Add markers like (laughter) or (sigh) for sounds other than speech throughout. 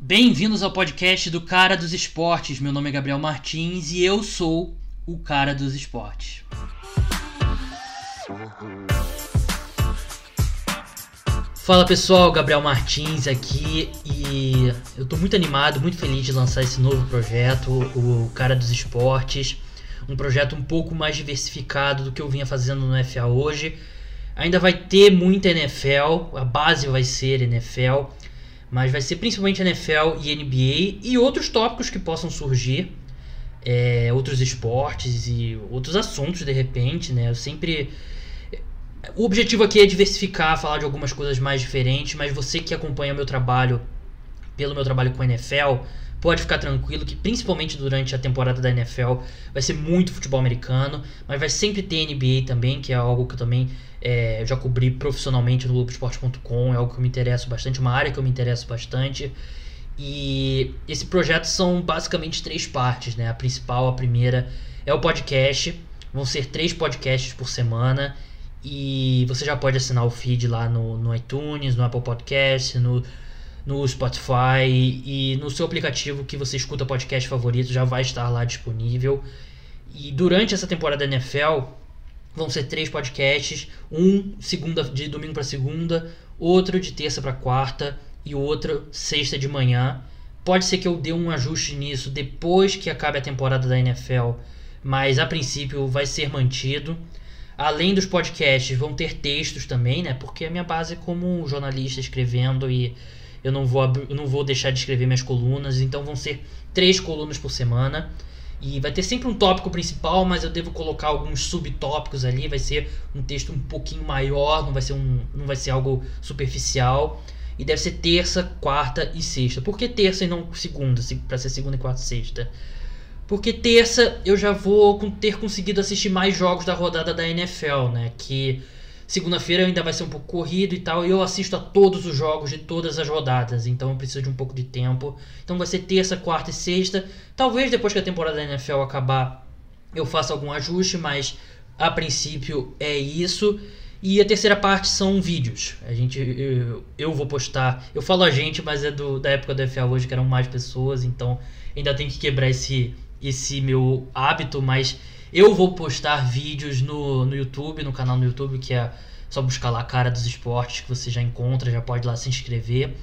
Bem-vindos ao podcast do Cara dos Esportes. Meu nome é Gabriel Martins e eu sou o Cara dos Esportes. Fala pessoal, Gabriel Martins aqui e eu tô muito animado, muito feliz de lançar esse novo projeto, o Cara dos Esportes. Um projeto um pouco mais diversificado do que eu vinha fazendo no FA hoje. Ainda vai ter muita NFL, a base vai ser NFL, mas vai ser principalmente NFL e NBA e outros tópicos que possam surgir, é, outros esportes e outros assuntos de repente, né? Eu sempre o objetivo aqui é diversificar, falar de algumas coisas mais diferentes, mas você que acompanha meu trabalho pelo meu trabalho com NFL, pode ficar tranquilo que principalmente durante a temporada da NFL vai ser muito futebol americano, mas vai sempre ter NBA também, que é algo que eu também é, já cobri profissionalmente no Globoesporte.com, é algo que eu me interesso bastante, uma área que eu me interesso bastante. E esse projeto são basicamente três partes, né? A principal, a primeira, é o podcast. Vão ser três podcasts por semana. E você já pode assinar o feed lá no, no iTunes, no Apple Podcast, no, no Spotify e no seu aplicativo que você escuta podcast favorito já vai estar lá disponível. E durante essa temporada da NFL vão ser três podcasts, um segunda de domingo para segunda, outro de terça para quarta e outro sexta de manhã. Pode ser que eu dê um ajuste nisso depois que acabe a temporada da NFL, mas a princípio vai ser mantido. Além dos podcasts, vão ter textos também, né? Porque a minha base é como jornalista escrevendo e eu não vou, eu não vou deixar de escrever minhas colunas, então vão ser três colunas por semana. E vai ter sempre um tópico principal, mas eu devo colocar alguns subtópicos ali. Vai ser um texto um pouquinho maior, não vai ser, um, não vai ser algo superficial. E deve ser terça, quarta e sexta. Por que terça e não segunda? Para ser segunda, quarta e sexta. Porque terça eu já vou ter conseguido assistir mais jogos da rodada da NFL, né? Que Segunda-feira ainda vai ser um pouco corrido e tal, e eu assisto a todos os jogos de todas as rodadas, então eu preciso de um pouco de tempo. Então vai ser terça, quarta e sexta. Talvez depois que a temporada da NFL acabar eu faça algum ajuste, mas a princípio é isso. E a terceira parte são vídeos. A gente, eu, eu vou postar. Eu falo a gente, mas é do, da época do FA hoje que eram mais pessoas, então ainda tem que quebrar esse, esse meu hábito, mas eu vou postar vídeos no, no YouTube, no canal no YouTube, que é só buscar lá a cara dos esportes que você já encontra, já pode lá se inscrever.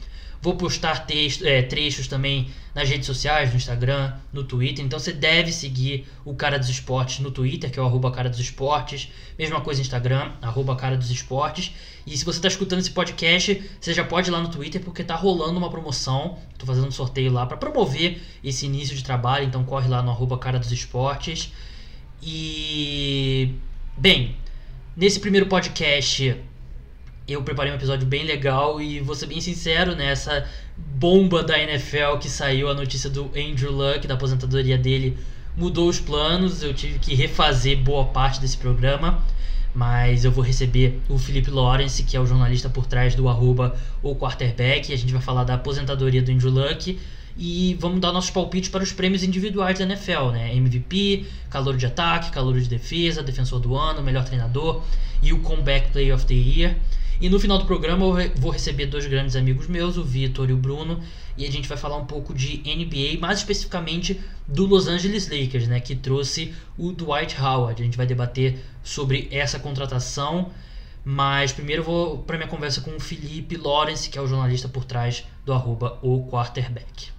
Vou postar texto, é, trechos também nas redes sociais, no Instagram, no Twitter. Então você deve seguir o Cara dos Esportes no Twitter, que é o arroba Cara dos Esportes. Mesma coisa no Instagram, arroba Cara dos Esportes. E se você está escutando esse podcast, você já pode ir lá no Twitter, porque está rolando uma promoção. Estou fazendo um sorteio lá para promover esse início de trabalho. Então corre lá no arroba Cara dos Esportes. E. Bem, nesse primeiro podcast eu preparei um episódio bem legal e vou ser bem sincero, né? Essa bomba da NFL que saiu a notícia do Andrew Luck, da aposentadoria dele, mudou os planos. Eu tive que refazer boa parte desse programa. Mas eu vou receber o Felipe Lawrence, que é o jornalista por trás do arroba o quarterback. A gente vai falar da aposentadoria do Andrew Luck e vamos dar nossos palpites para os prêmios individuais da NFL, né? MVP, calor de ataque, calor de defesa, defensor do ano, melhor treinador e o comeback player of the year. E no final do programa eu vou receber dois grandes amigos meus, o Vitor e o Bruno, e a gente vai falar um pouco de NBA, mais especificamente do Los Angeles Lakers, né, que trouxe o Dwight Howard. A gente vai debater sobre essa contratação mas primeiro eu vou para minha conversa com o Felipe Lawrence, que é o jornalista por trás do arroba o quarterback.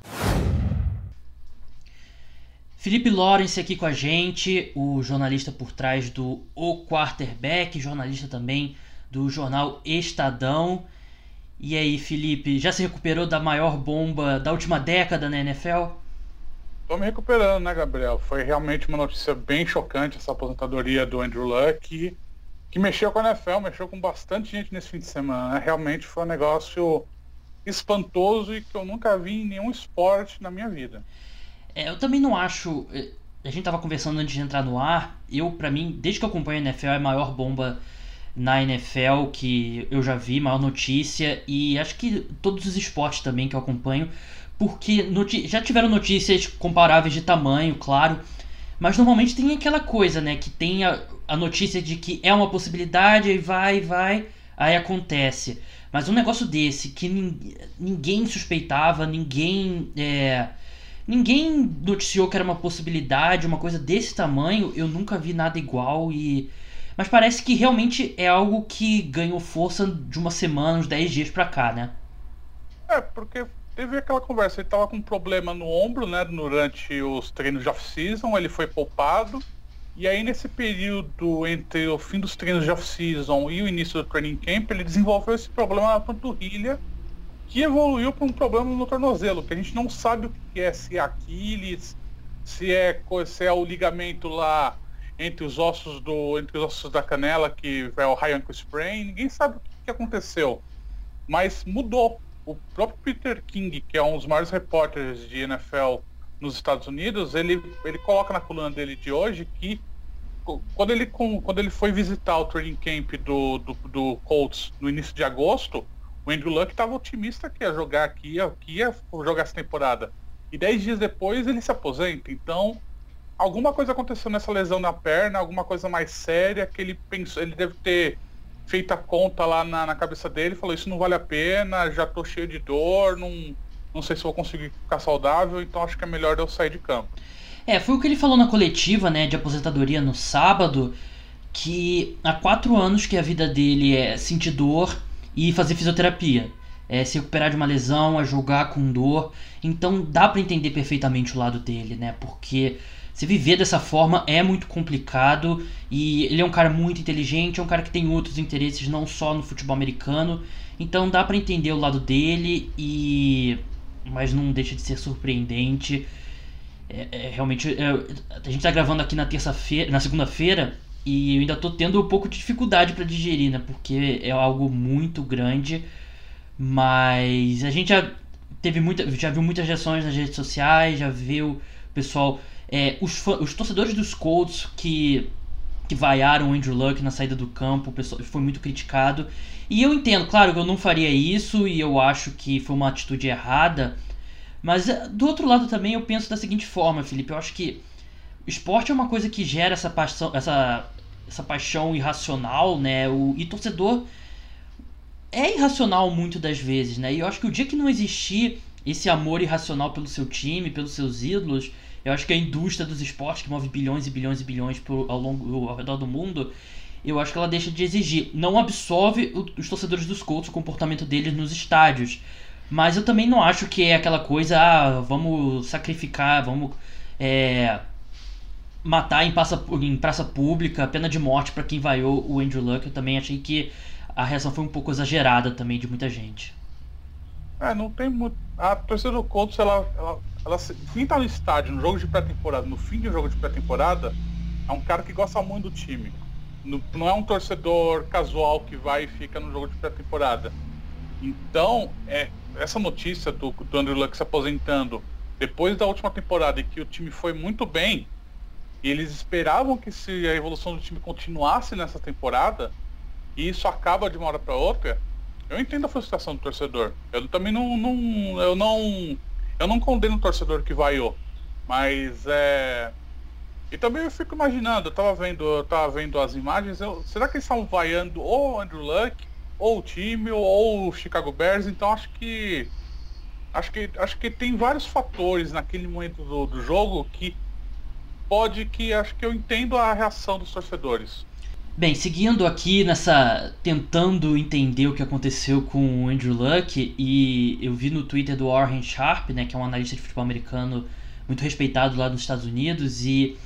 Felipe Lawrence aqui com a gente, o jornalista por trás do O Quarterback, jornalista também do jornal Estadão. E aí, Felipe, já se recuperou da maior bomba da última década na NFL? Tô me recuperando, né, Gabriel? Foi realmente uma notícia bem chocante essa aposentadoria do Andrew Luck que mexeu com a NFL, mexeu com bastante gente nesse fim de semana. Né? Realmente foi um negócio espantoso e que eu nunca vi em nenhum esporte na minha vida. É, eu também não acho. Eh, a gente tava conversando antes de entrar no ar. Eu, para mim, desde que eu acompanho a NFL, é a maior bomba na NFL que eu já vi, maior notícia. E acho que todos os esportes também que eu acompanho. Porque já tiveram notícias comparáveis de tamanho, claro. Mas normalmente tem aquela coisa, né? Que tem a notícia de que é uma possibilidade, aí vai, vai, aí acontece. Mas um negócio desse que ninguém suspeitava, ninguém. É, ninguém noticiou que era uma possibilidade, uma coisa desse tamanho, eu nunca vi nada igual e. Mas parece que realmente é algo que ganhou força de uma semana, uns 10 dias pra cá, né? É, porque teve aquela conversa, ele tava com um problema no ombro, né, durante os treinos de off-season, ele foi poupado, e aí nesse período entre o fim dos treinos de off-season e o início do training camp, ele desenvolveu esse problema na panturrilha, que evoluiu para um problema no tornozelo, que a gente não sabe o que é, se é Aquiles, se é, se é o ligamento lá entre os ossos do entre os ossos da canela que é o high ankle sprain, ninguém sabe o que aconteceu. Mas mudou o próprio Peter King, que é um dos maiores repórteres de NFL nos Estados Unidos, ele, ele coloca na coluna dele de hoje que quando ele, quando ele foi visitar o training camp do, do, do Colts no início de agosto, o Andrew Luck estava otimista que ia jogar aqui, que ia jogar essa temporada. E dez dias depois ele se aposenta. Então, alguma coisa aconteceu nessa lesão na perna, alguma coisa mais séria que ele pensou, ele deve ter feito a conta lá na, na cabeça dele, falou, isso não vale a pena, já tô cheio de dor, não, não sei se vou conseguir ficar saudável, então acho que é melhor eu sair de campo. É, foi o que ele falou na coletiva, né, de aposentadoria no sábado, que há quatro anos que a vida dele é sentir dor e fazer fisioterapia. É, se recuperar de uma lesão, a jogar com dor. Então dá para entender perfeitamente o lado dele, né? Porque se viver dessa forma é muito complicado e ele é um cara muito inteligente, é um cara que tem outros interesses não só no futebol americano, então dá para entender o lado dele e mas não deixa de ser surpreendente. É, é realmente é, a gente tá gravando aqui na terça-feira, na segunda-feira e eu ainda tô tendo um pouco de dificuldade para digerir, né? Porque é algo muito grande, mas a gente já teve muita, já viu muitas reações nas redes sociais, já viu o pessoal é, os, os torcedores dos Colts que, que vaiaram o Andrew Luck na saída do campo, o pessoal foi muito criticado. E eu entendo, claro, que eu não faria isso e eu acho que foi uma atitude errada. Mas é, do outro lado também eu penso da seguinte forma, Felipe, eu acho que o esporte é uma coisa que gera essa paixão, essa, essa paixão irracional, né? O, e torcedor é irracional muito das vezes, né? E eu acho que o dia que não existir esse amor irracional pelo seu time, pelos seus ídolos, eu acho que a indústria dos esportes, que move bilhões e bilhões e bilhões ao, longo, ao redor do mundo, eu acho que ela deixa de exigir. Não absolve os torcedores dos Colts, o comportamento deles nos estádios. Mas eu também não acho que é aquela coisa, ah, vamos sacrificar, vamos é, matar em praça, em praça pública, pena de morte para quem vaiou o Andrew Luck. Eu também achei que a reação foi um pouco exagerada também de muita gente. É, não tem muito. A torcida do Colts, ela, ela ela, quem tá no estádio, no jogo de pré-temporada, no fim de um jogo de pré-temporada, é um cara que gosta muito do time. Não é um torcedor casual que vai e fica no jogo de pré-temporada. Então, é, essa notícia do, do Andrew Luck se aposentando depois da última temporada e que o time foi muito bem, e eles esperavam que se a evolução do time continuasse nessa temporada, e isso acaba de uma hora para outra, eu entendo a frustração do torcedor. Eu também não, não eu não eu não condeno o torcedor que vaiou, mas é. E também eu fico imaginando, eu tava vendo, eu tava vendo as imagens, eu... será que eles estavam vaiando ou o Andrew Luck, ou o time, ou o Chicago Bears, então acho que. Acho que, acho que tem vários fatores naquele momento do, do jogo que pode que acho que eu entendo a reação dos torcedores. Bem, seguindo aqui nessa. tentando entender o que aconteceu com o Andrew Luck, e eu vi no Twitter do Warren Sharp, né, que é um analista de futebol americano muito respeitado lá nos Estados Unidos, e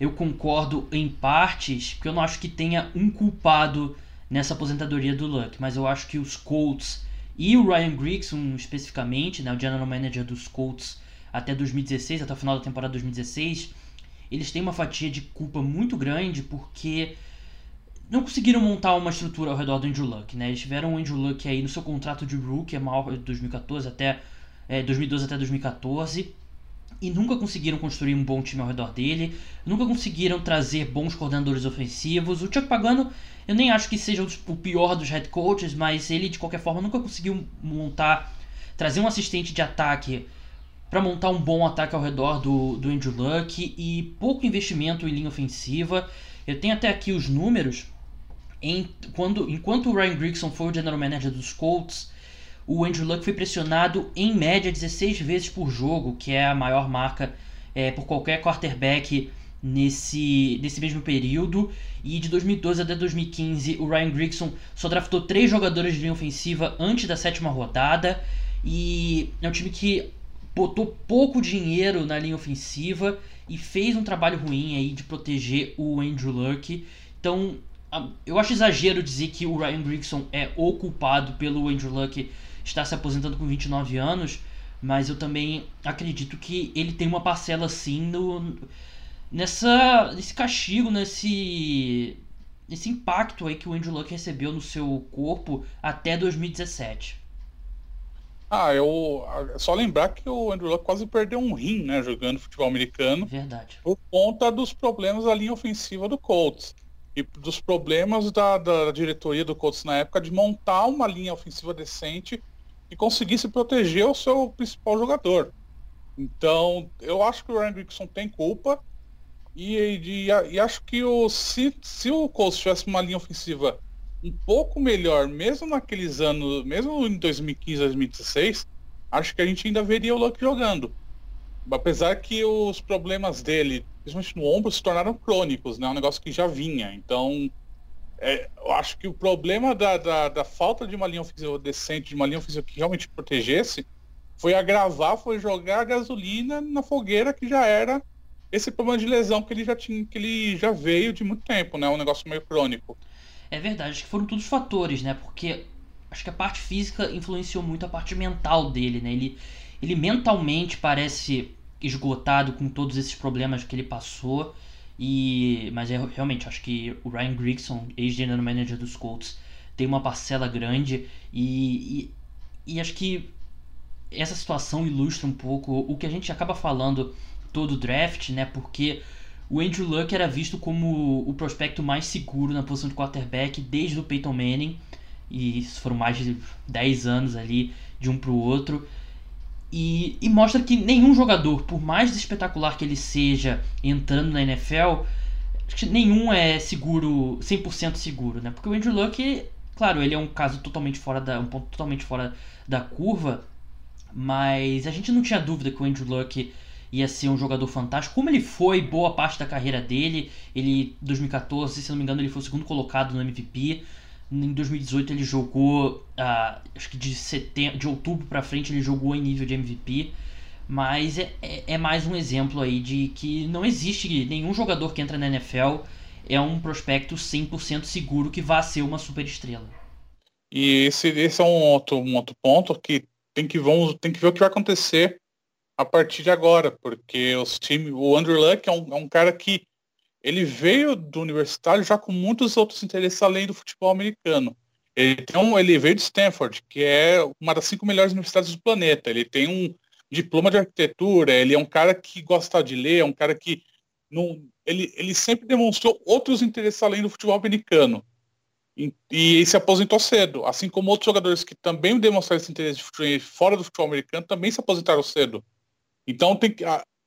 eu concordo em partes, porque eu não acho que tenha um culpado nessa aposentadoria do Luck, mas eu acho que os Colts e o Ryan Grigson especificamente, né, o general manager dos Colts até 2016, até o final da temporada 2016, eles têm uma fatia de culpa muito grande porque não conseguiram montar uma estrutura ao redor do Andrew Luck, né? Eles tiveram o Andrew Luck aí no seu contrato de rookie, é maior de 2014 até é, 2012 até 2014 e nunca conseguiram construir um bom time ao redor dele, nunca conseguiram trazer bons coordenadores ofensivos. O Chuck Pagano, eu nem acho que seja o pior dos head coaches, mas ele de qualquer forma nunca conseguiu montar, trazer um assistente de ataque para montar um bom ataque ao redor do, do Andrew Luck e pouco investimento em linha ofensiva. Eu tenho até aqui os números em, quando, enquanto o Ryan Grigson foi o general manager dos Colts, o Andrew Luck foi pressionado em média 16 vezes por jogo, que é a maior marca é, por qualquer quarterback nesse, nesse mesmo período. E de 2012 até 2015, o Ryan Grigson só draftou três jogadores de linha ofensiva antes da sétima rodada. E é um time que botou pouco dinheiro na linha ofensiva e fez um trabalho ruim aí de proteger o Andrew Luck. Então, eu acho exagero dizer que o Ryan Grigson é o culpado pelo Andrew Luck estar se aposentando com 29 anos, mas eu também acredito que ele tem uma parcela sim no nessa nesse castigo, nesse nesse impacto aí que o Andrew Luck recebeu no seu corpo até 2017. Ah, eu só lembrar que o Andrew Luck quase perdeu um rim, né, jogando futebol americano. Verdade. Por conta dos problemas da linha ofensiva do Colts e dos problemas da, da diretoria do Colts na época de montar uma linha ofensiva decente e conseguisse proteger o seu principal jogador. Então, eu acho que o Ryan Grigson tem culpa e, e, e acho que o, se, se o Colts tivesse uma linha ofensiva um pouco melhor, mesmo naqueles anos, mesmo em 2015, 2016, acho que a gente ainda veria o Luck jogando. Apesar que os problemas dele principalmente no ombro, se tornaram crônicos, né? Um negócio que já vinha. Então, é, eu acho que o problema da, da, da, falta de uma linha ofensiva decente, de uma linha ofensiva que realmente protegesse, foi agravar, foi jogar gasolina na fogueira que já era esse problema de lesão que ele já tinha, que ele já veio de muito tempo, né? Um negócio meio crônico. É verdade, acho que foram todos fatores, né? Porque acho que a parte física influenciou muito a parte mental dele, né? Ele, ele mentalmente parece esgotado com todos esses problemas que ele passou. E, mas é, realmente acho que o Ryan Grigson, ex-general manager dos Colts, tem uma parcela grande e, e, e, acho que essa situação ilustra um pouco o que a gente acaba falando todo o draft, né? Porque o Andrew Luck era visto como o prospecto mais seguro na posição de quarterback desde o Peyton Manning e isso foram mais de 10 anos ali de um para o outro. E, e, mostra que nenhum jogador, por mais espetacular que ele seja entrando na NFL, nenhum é seguro, 100% seguro, né? Porque o Andrew Luck, claro, ele é um caso totalmente fora da, um ponto totalmente fora da curva, mas a gente não tinha dúvida que o Andrew Luck ia ser um jogador fantástico, como ele foi boa parte da carreira dele. Ele, 2014, se não me engano, ele foi o segundo colocado no MVP. Em 2018 ele jogou, uh, acho que de, setembro, de outubro para frente ele jogou em nível de MVP. Mas é, é, é, mais um exemplo aí de que não existe nenhum jogador que entra na NFL é um prospecto 100% seguro que vá ser uma super estrela. E esse, esse é um outro, um outro ponto que tem que, vamos, tem que ver o que vai acontecer a partir de agora, porque os times, o Andrew Luck é um, é um cara que ele veio do universitário já com muitos outros interesses além do futebol americano. Ele, tem um, ele veio de Stanford, que é uma das cinco melhores universidades do planeta. Ele tem um diploma de arquitetura, ele é um cara que gosta de ler, é um cara que não, ele, ele sempre demonstrou outros interesses além do futebol americano. E, e se aposentou cedo, assim como outros jogadores que também demonstraram esse interesse de futebol, fora do futebol americano também se aposentaram cedo. Então tem que,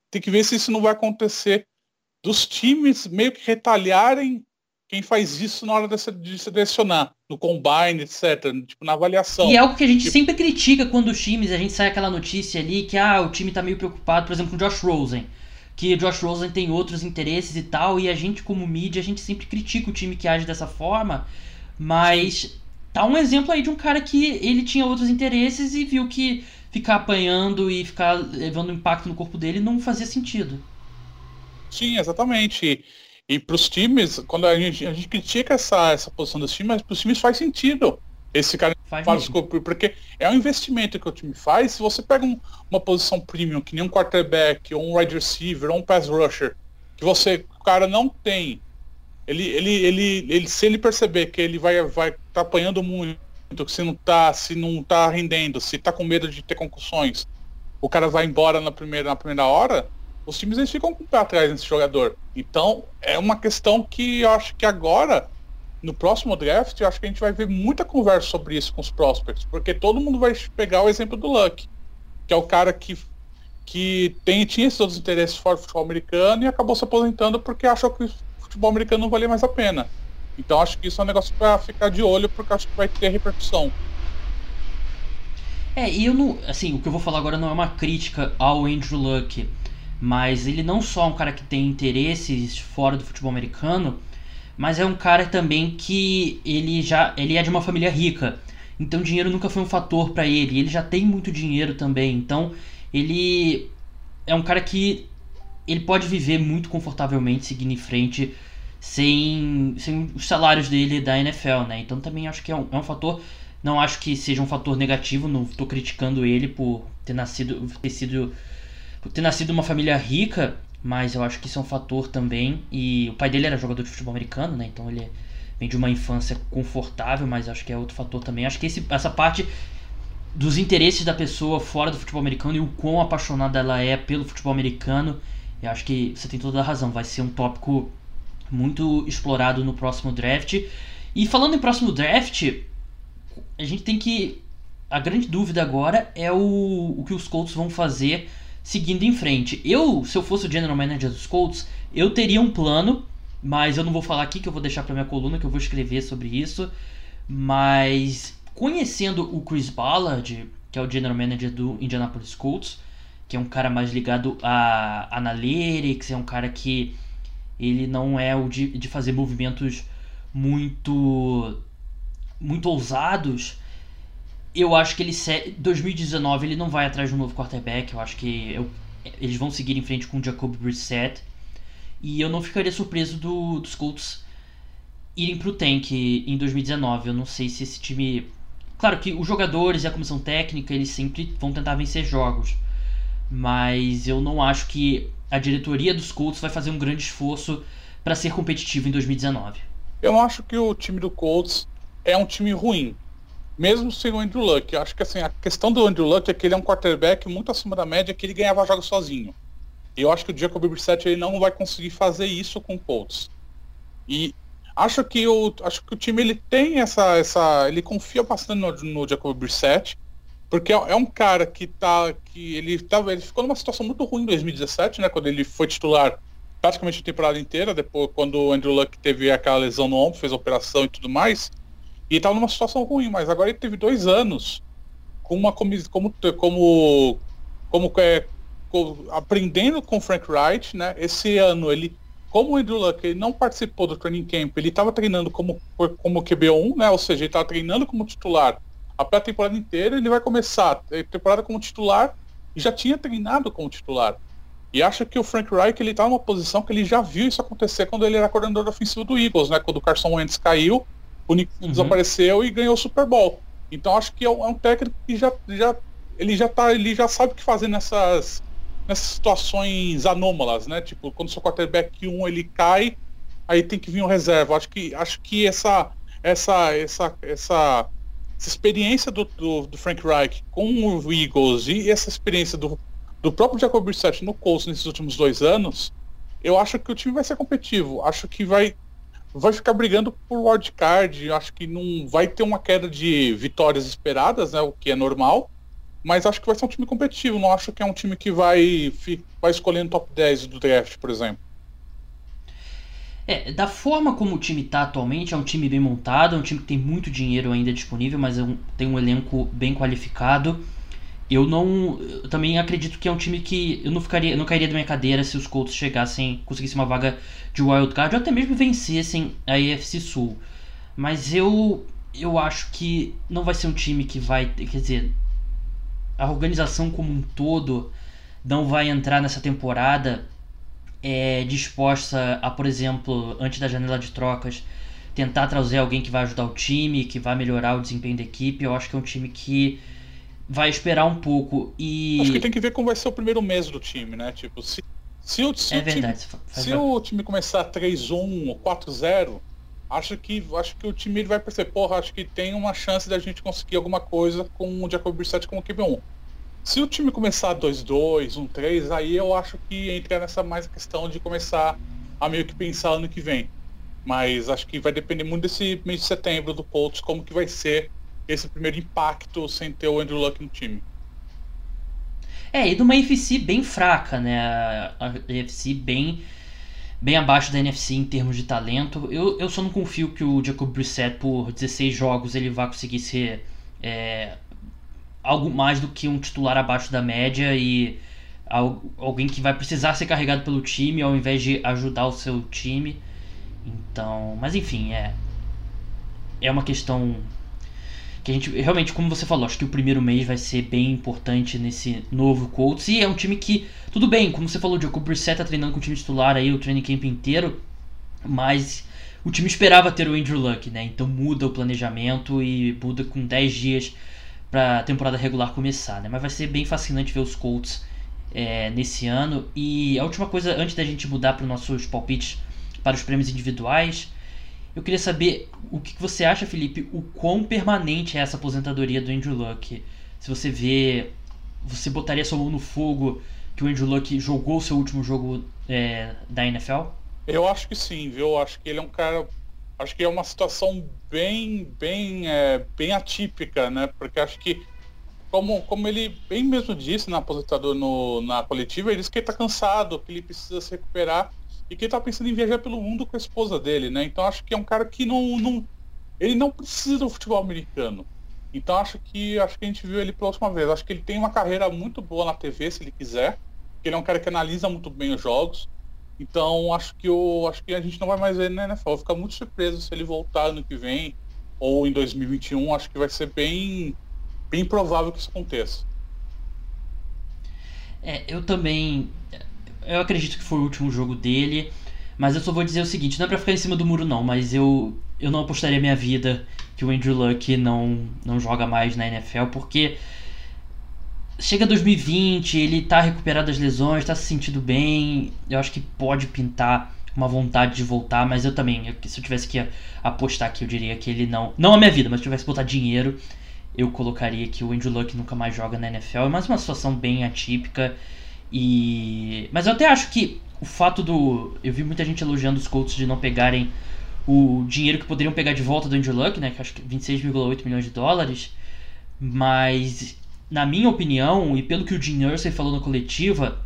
tem que ver se isso não vai acontecer dos times meio que retalharem quem faz isso na hora de, selecionar, no combine, etc., tipo, na avaliação. E é algo que a gente tipo... sempre critica quando os times, a gente sai aquela notícia ali que ah, o time tá meio preocupado, por exemplo, com o Josh Rosen. Que o Josh Rosen tem outros interesses e tal, e a gente, como mídia, a gente sempre critica o time que age dessa forma, mas tá um exemplo aí de um cara que ele tinha outros interesses e viu que ficar apanhando e ficar levando impacto no corpo dele não fazia sentido. Sim, exatamente. E, e para os times, quando a gente, a gente critica essa, essa posição dos times, mas para os times faz sentido esse cara faz faz porque é um investimento que o time faz. Se você pega um, uma posição premium, que nem um quarterback, ou um wide receiver, ou um pass rusher, que você, o cara não tem, ele, ele, ele, ele se ele perceber que ele vai vai tá apanhando muito, que se não tá, se não tá rendendo, se tá com medo de ter concussões, o cara vai embora na primeira na primeira hora, os times eles ficam com o pé atrás nesse jogador. Então, é uma questão que eu acho que agora, no próximo draft, eu acho que a gente vai ver muita conversa sobre isso com os prospects, porque todo mundo vai pegar o exemplo do Luck, que é o cara que, que tem, tinha esses outros interesses fora do futebol americano e acabou se aposentando porque achou que o futebol americano não valia mais a pena. Então acho que isso é um negócio para ficar de olho, porque acho que vai ter repercussão. É, e eu não. Assim, o que eu vou falar agora não é uma crítica ao Andrew Luck, mas ele não só é um cara que tem interesses fora do futebol americano, mas é um cara também que ele já ele é de uma família rica. Então dinheiro nunca foi um fator para ele. Ele já tem muito dinheiro também. Então ele é um cara que ele pode viver muito confortavelmente seguindo em frente sem, sem os salários dele da NFL, né? Então também acho que é um, é um fator. Não acho que seja um fator negativo, não estou criticando ele por ter nascido, ter sido, por ter nascido uma família rica, mas eu acho que isso é um fator também. E o pai dele era jogador de futebol americano, né? Então ele vem de uma infância confortável, mas acho que é outro fator também. Acho que esse, essa parte dos interesses da pessoa fora do futebol americano e o quão apaixonada ela é pelo futebol americano, eu acho que você tem toda a razão. Vai ser um tópico muito explorado no próximo draft. E falando em próximo draft, a gente tem que. A grande dúvida agora é o, o que os Colts vão fazer seguindo em frente. Eu, se eu fosse o general manager dos Colts, eu teria um plano, mas eu não vou falar aqui, que eu vou deixar para minha coluna, que eu vou escrever sobre isso. Mas conhecendo o Chris Ballard, que é o general manager do Indianapolis Colts, que é um cara mais ligado a analytics, é um cara que ele não é o de, de fazer movimentos muito muito ousados. Eu acho que ele 2019 ele não vai atrás de um novo quarterback. Eu acho que eu, eles vão seguir em frente com o Jacob Brissett. E eu não ficaria surpreso do, dos Colts irem pro tank em 2019. Eu não sei se esse time. Claro que os jogadores e a comissão técnica eles sempre vão tentar vencer jogos. Mas eu não acho que a diretoria dos Colts vai fazer um grande esforço para ser competitivo em 2019. Eu acho que o time do Colts é um time ruim, mesmo sem o Andrew Luck. Eu acho que assim, a questão do Andrew Luck é que ele é um quarterback muito acima da média, que ele ganhava jogos sozinho. E eu acho que o Jacob Brissett ele não vai conseguir fazer isso com o Colts. E acho que o acho que o time ele tem essa essa ele confia bastante no, no Jacob Brissett porque é, é um cara que tá. que ele, tava, ele ficou numa situação muito ruim em 2017, né? Quando ele foi titular praticamente a temporada inteira, depois quando o Andrew Luck teve aquela lesão no ombro, fez a operação e tudo mais. E estava numa situação ruim, mas agora ele teve dois anos com uma como como como é, aprendendo com Frank Wright, né? Esse ano ele como o Andrew Luck ele não participou do training camp, ele estava treinando como como QB1, né? Ou seja, ele estava treinando como titular a pré-temporada inteira, ele vai começar a temporada como titular e já tinha treinado como titular. E acho que o Frank Reich ele tá numa posição que ele já viu isso acontecer quando ele era coordenador ofensivo do Eagles, né? Quando o Carson Wentz caiu, o Nick uhum. desapareceu e ganhou o Super Bowl. Então acho que é um, é um técnico que já, já ele já tá, ele já sabe o que fazer nessas nessas situações anômalas, né? Tipo, quando o seu quarterback 1 ele cai, aí tem que vir um reserva. Acho que acho que essa essa essa essa essa experiência do, do, do, Frank Reich com o Eagles e essa experiência do, do próprio Jacob Brissett no Colts nesses últimos dois anos, eu acho que o time vai ser competitivo. Acho que vai, vai ficar brigando por wildcard. Acho que não vai ter uma queda de vitórias esperadas, né, o que é normal. Mas acho que vai ser um time competitivo. Não acho que é um time que vai, vai escolhendo top 10 do draft, por exemplo. É, da forma como o time está atualmente, é um time bem montado, é um time que tem muito dinheiro ainda disponível, mas é um, tem um elenco bem qualificado. Eu não. Eu também acredito que é um time que eu não ficaria, não cairia da minha cadeira se os Colts chegassem, conseguissem uma vaga de wild card ou até mesmo vencessem a AFC Sul. Mas eu eu acho que não vai ser um time que vai, quer dizer, a organização como um todo não vai entrar nessa temporada é disposta a, por exemplo, antes da janela de trocas, tentar trazer alguém que vai ajudar o time, que vai melhorar o desempenho da equipe, eu acho que é um time que vai esperar um pouco e acho que tem que ver como vai ser o primeiro mês do time, né? Tipo, se se o, se é o verdade, time, se o time começar 3-1 ou 4-0, acho que acho que o time vai perceber, porra, acho que tem uma chance da gente conseguir alguma coisa com o Jacob Brissett como QB1. Se o time começar 2-2, 1-3, aí eu acho que entra nessa mais questão de começar a meio que pensar ano que vem. Mas acho que vai depender muito desse mês de setembro do Colts, como que vai ser esse primeiro impacto sem ter o Andrew Luck no time. É, e de uma FC bem fraca, né? A UFC bem bem abaixo da NFC em termos de talento. Eu, eu só não confio que o Jacob Brissett, por 16 jogos, ele vá conseguir ser é, algo mais do que um titular abaixo da média e alguém que vai precisar ser carregado pelo time ao invés de ajudar o seu time. Então, mas enfim, é é uma questão que a gente realmente, como você falou, acho que o primeiro mês vai ser bem importante nesse novo Colts e é um time que tudo bem, como você falou, o Jacob Brissett tá treinando com o time titular aí o training camp inteiro, mas o time esperava ter o Andrew Luck, né? Então muda o planejamento e muda com 10 dias para a temporada regular começar, né? Mas vai ser bem fascinante ver os Colts é, nesse ano. E a última coisa, antes da gente mudar para os nossos palpites para os prêmios individuais, eu queria saber o que você acha, Felipe, o quão permanente é essa aposentadoria do Andrew Luck. Se você vê, você botaria sua mão no fogo que o Andrew Luck jogou o seu último jogo é, da NFL? Eu acho que sim, viu? Eu acho que ele é um cara. Acho que é uma situação bem, bem, é, bem atípica, né? Porque acho que como, como ele bem mesmo disse na aposentador no, na coletiva, ele disse que ele está cansado, que ele precisa se recuperar e que ele está pensando em viajar pelo mundo com a esposa dele, né? Então acho que é um cara que não, não ele não precisa do futebol americano. Então acho que acho que a gente viu ele pela última vez. Acho que ele tem uma carreira muito boa na TV se ele quiser. Ele é um cara que analisa muito bem os jogos. Então acho que eu acho que a gente não vai mais ver ele na NFL. Muito surpreso se ele voltar ano que vem ou em 2021. Acho que vai ser bem bem provável que isso aconteça. É, eu também. Eu acredito que foi o último jogo dele. Mas eu só vou dizer o seguinte, não é pra ficar em cima do muro não, mas eu, eu não apostaria minha vida que o Andrew Luck não, não joga mais na NFL, porque chega 2020, ele tá recuperado das lesões, tá se sentindo bem, eu acho que pode pintar uma vontade de voltar, mas eu também, se eu tivesse que apostar aqui, eu diria que ele não, não a minha vida, mas se eu tivesse que botar dinheiro, eu colocaria que o Andrew Luck nunca mais joga na NFL. É mais uma situação bem atípica. E mas eu até acho que o fato do eu vi muita gente elogiando os Colts de não pegarem o dinheiro que poderiam pegar de volta do Andrew Luck, né, que acho que 26,8 milhões de dólares, mas na minha opinião e pelo que o Jim Irsay falou na coletiva,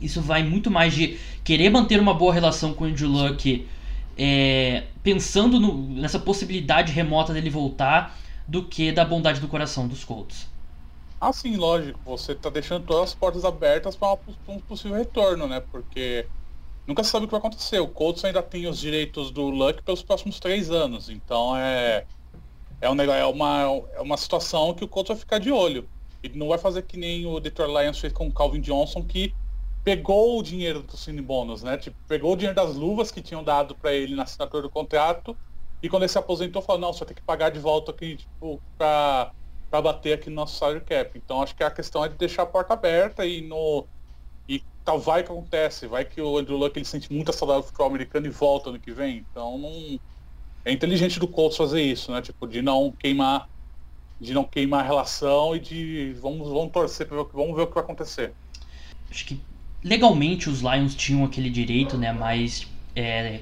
isso vai muito mais de querer manter uma boa relação com o Andrew Luck, é, pensando no, nessa possibilidade remota dele voltar do que da bondade do coração dos Colts. Ah, sim, lógico. Você está deixando todas as portas abertas para um possível retorno, né? Porque nunca se sabe o que vai acontecer. O Colts ainda tem os direitos do Luck pelos próximos três anos. Então é é, um, é, uma, é uma situação que o Colts vai ficar de olho. Ele não vai fazer que nem o Detroit Lions fez com o Calvin Johnson, que pegou o dinheiro do Cine Bônus, né? Tipo, pegou o dinheiro das luvas que tinham dado para ele na assinatura do contrato e quando ele se aposentou, falou, não, vai ter que pagar de volta aqui, tipo, pra, pra bater aqui no nosso salary cap. Então acho que a questão é de deixar a porta aberta e no. E tal vai que acontece, vai que o Andrew Luck ele sente muita saudade do futebol americano e volta no que vem. Então não. É inteligente do Colts fazer isso, né? Tipo, de não queimar. De não queimar a relação e de. Vamos, vamos torcer para vamos ver o que vai acontecer. Acho que legalmente os Lions tinham aquele direito, né? Mas é,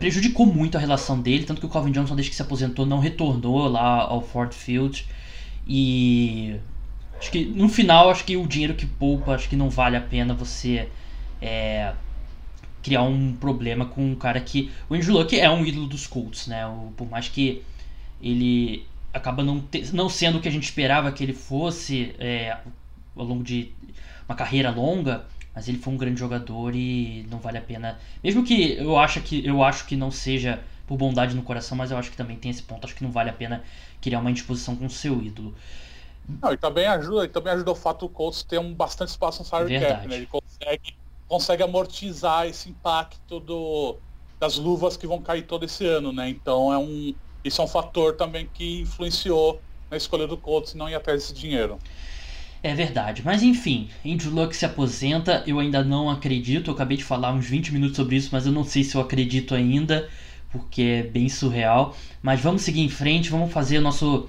prejudicou muito a relação dele, tanto que o Calvin Johnson, desde que se aposentou, não retornou lá ao Ford Field. E acho que no final, acho que o dinheiro que poupa, acho que não vale a pena você é, criar um problema com um cara que. O Andrew Luck é um ídolo dos Colts, né? O, por mais que ele acaba não, ter, não sendo o que a gente esperava que ele fosse é, ao longo de uma carreira longa, mas ele foi um grande jogador e não vale a pena. Mesmo que eu acho que eu acho que não seja por bondade no coração, mas eu acho que também tem esse ponto. Acho que não vale a pena criar uma indisposição com o seu ídolo. Não, e também ajuda, e também ajuda o fato do Colts ter um bastante espaço no salary cap, né? Ele consegue, consegue amortizar esse impacto do, das luvas que vão cair todo esse ano, né? Então é um, isso é um fator também que influenciou na escolha do Colts não ir atrás desse dinheiro. É verdade, mas enfim, Andrew Luck se aposenta, eu ainda não acredito, eu acabei de falar uns 20 minutos sobre isso, mas eu não sei se eu acredito ainda, porque é bem surreal. Mas vamos seguir em frente, vamos fazer o nosso.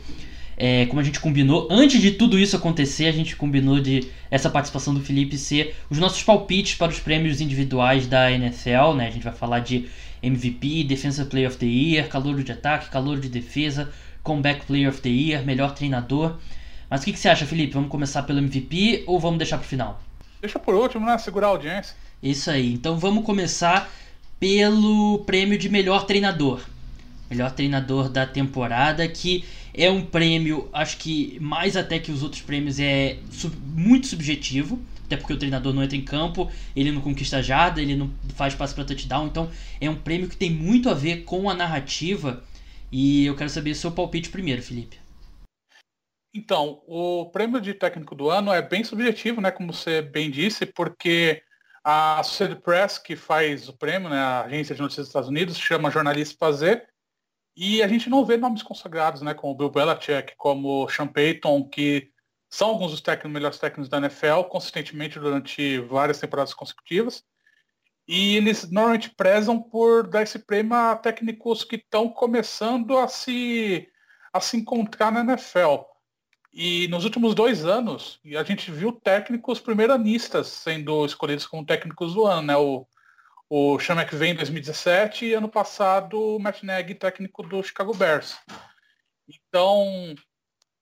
É, como a gente combinou, antes de tudo isso acontecer, a gente combinou de essa participação do Felipe ser os nossos palpites para os prêmios individuais da NFL, né? A gente vai falar de MVP, Defensive Player of the Year, calor de ataque, calor de defesa, Comeback Player of the Year, melhor treinador. Mas o que, que, você acha, Felipe? Vamos começar pelo MVP ou vamos deixar pro final? Deixa por último, né? Segurar a audiência. Isso aí. Então vamos começar pelo prêmio de melhor treinador. Melhor treinador da temporada, que é um prêmio, acho que mais até que os outros prêmios, é sub, muito subjetivo. Até porque o treinador não entra em campo, ele não conquista jarda, ele não faz passe para touchdown. Então é um prêmio que tem muito a ver com a narrativa. E eu quero saber o seu palpite primeiro, Felipe. Então, o prêmio de técnico do ano é bem subjetivo, né, como você bem disse, porque a Associated Press, que faz o prêmio, né, a agência de notícias dos Estados Unidos, chama jornalista fazer, e a gente não vê nomes consagrados, né, como Bill Belichick, como Sean Payton, que são alguns dos técnicos, melhores técnicos da NFL, consistentemente durante várias temporadas consecutivas. E eles normalmente prezam por dar esse prêmio a técnicos que estão começando a se, a se encontrar na NFL. E nos últimos dois anos, a gente viu técnicos primeiranistas sendo escolhidos como técnicos do ano, né? O, o Sean McVay em 2017 e ano passado o Matt Nagy, técnico do Chicago Bears. Então,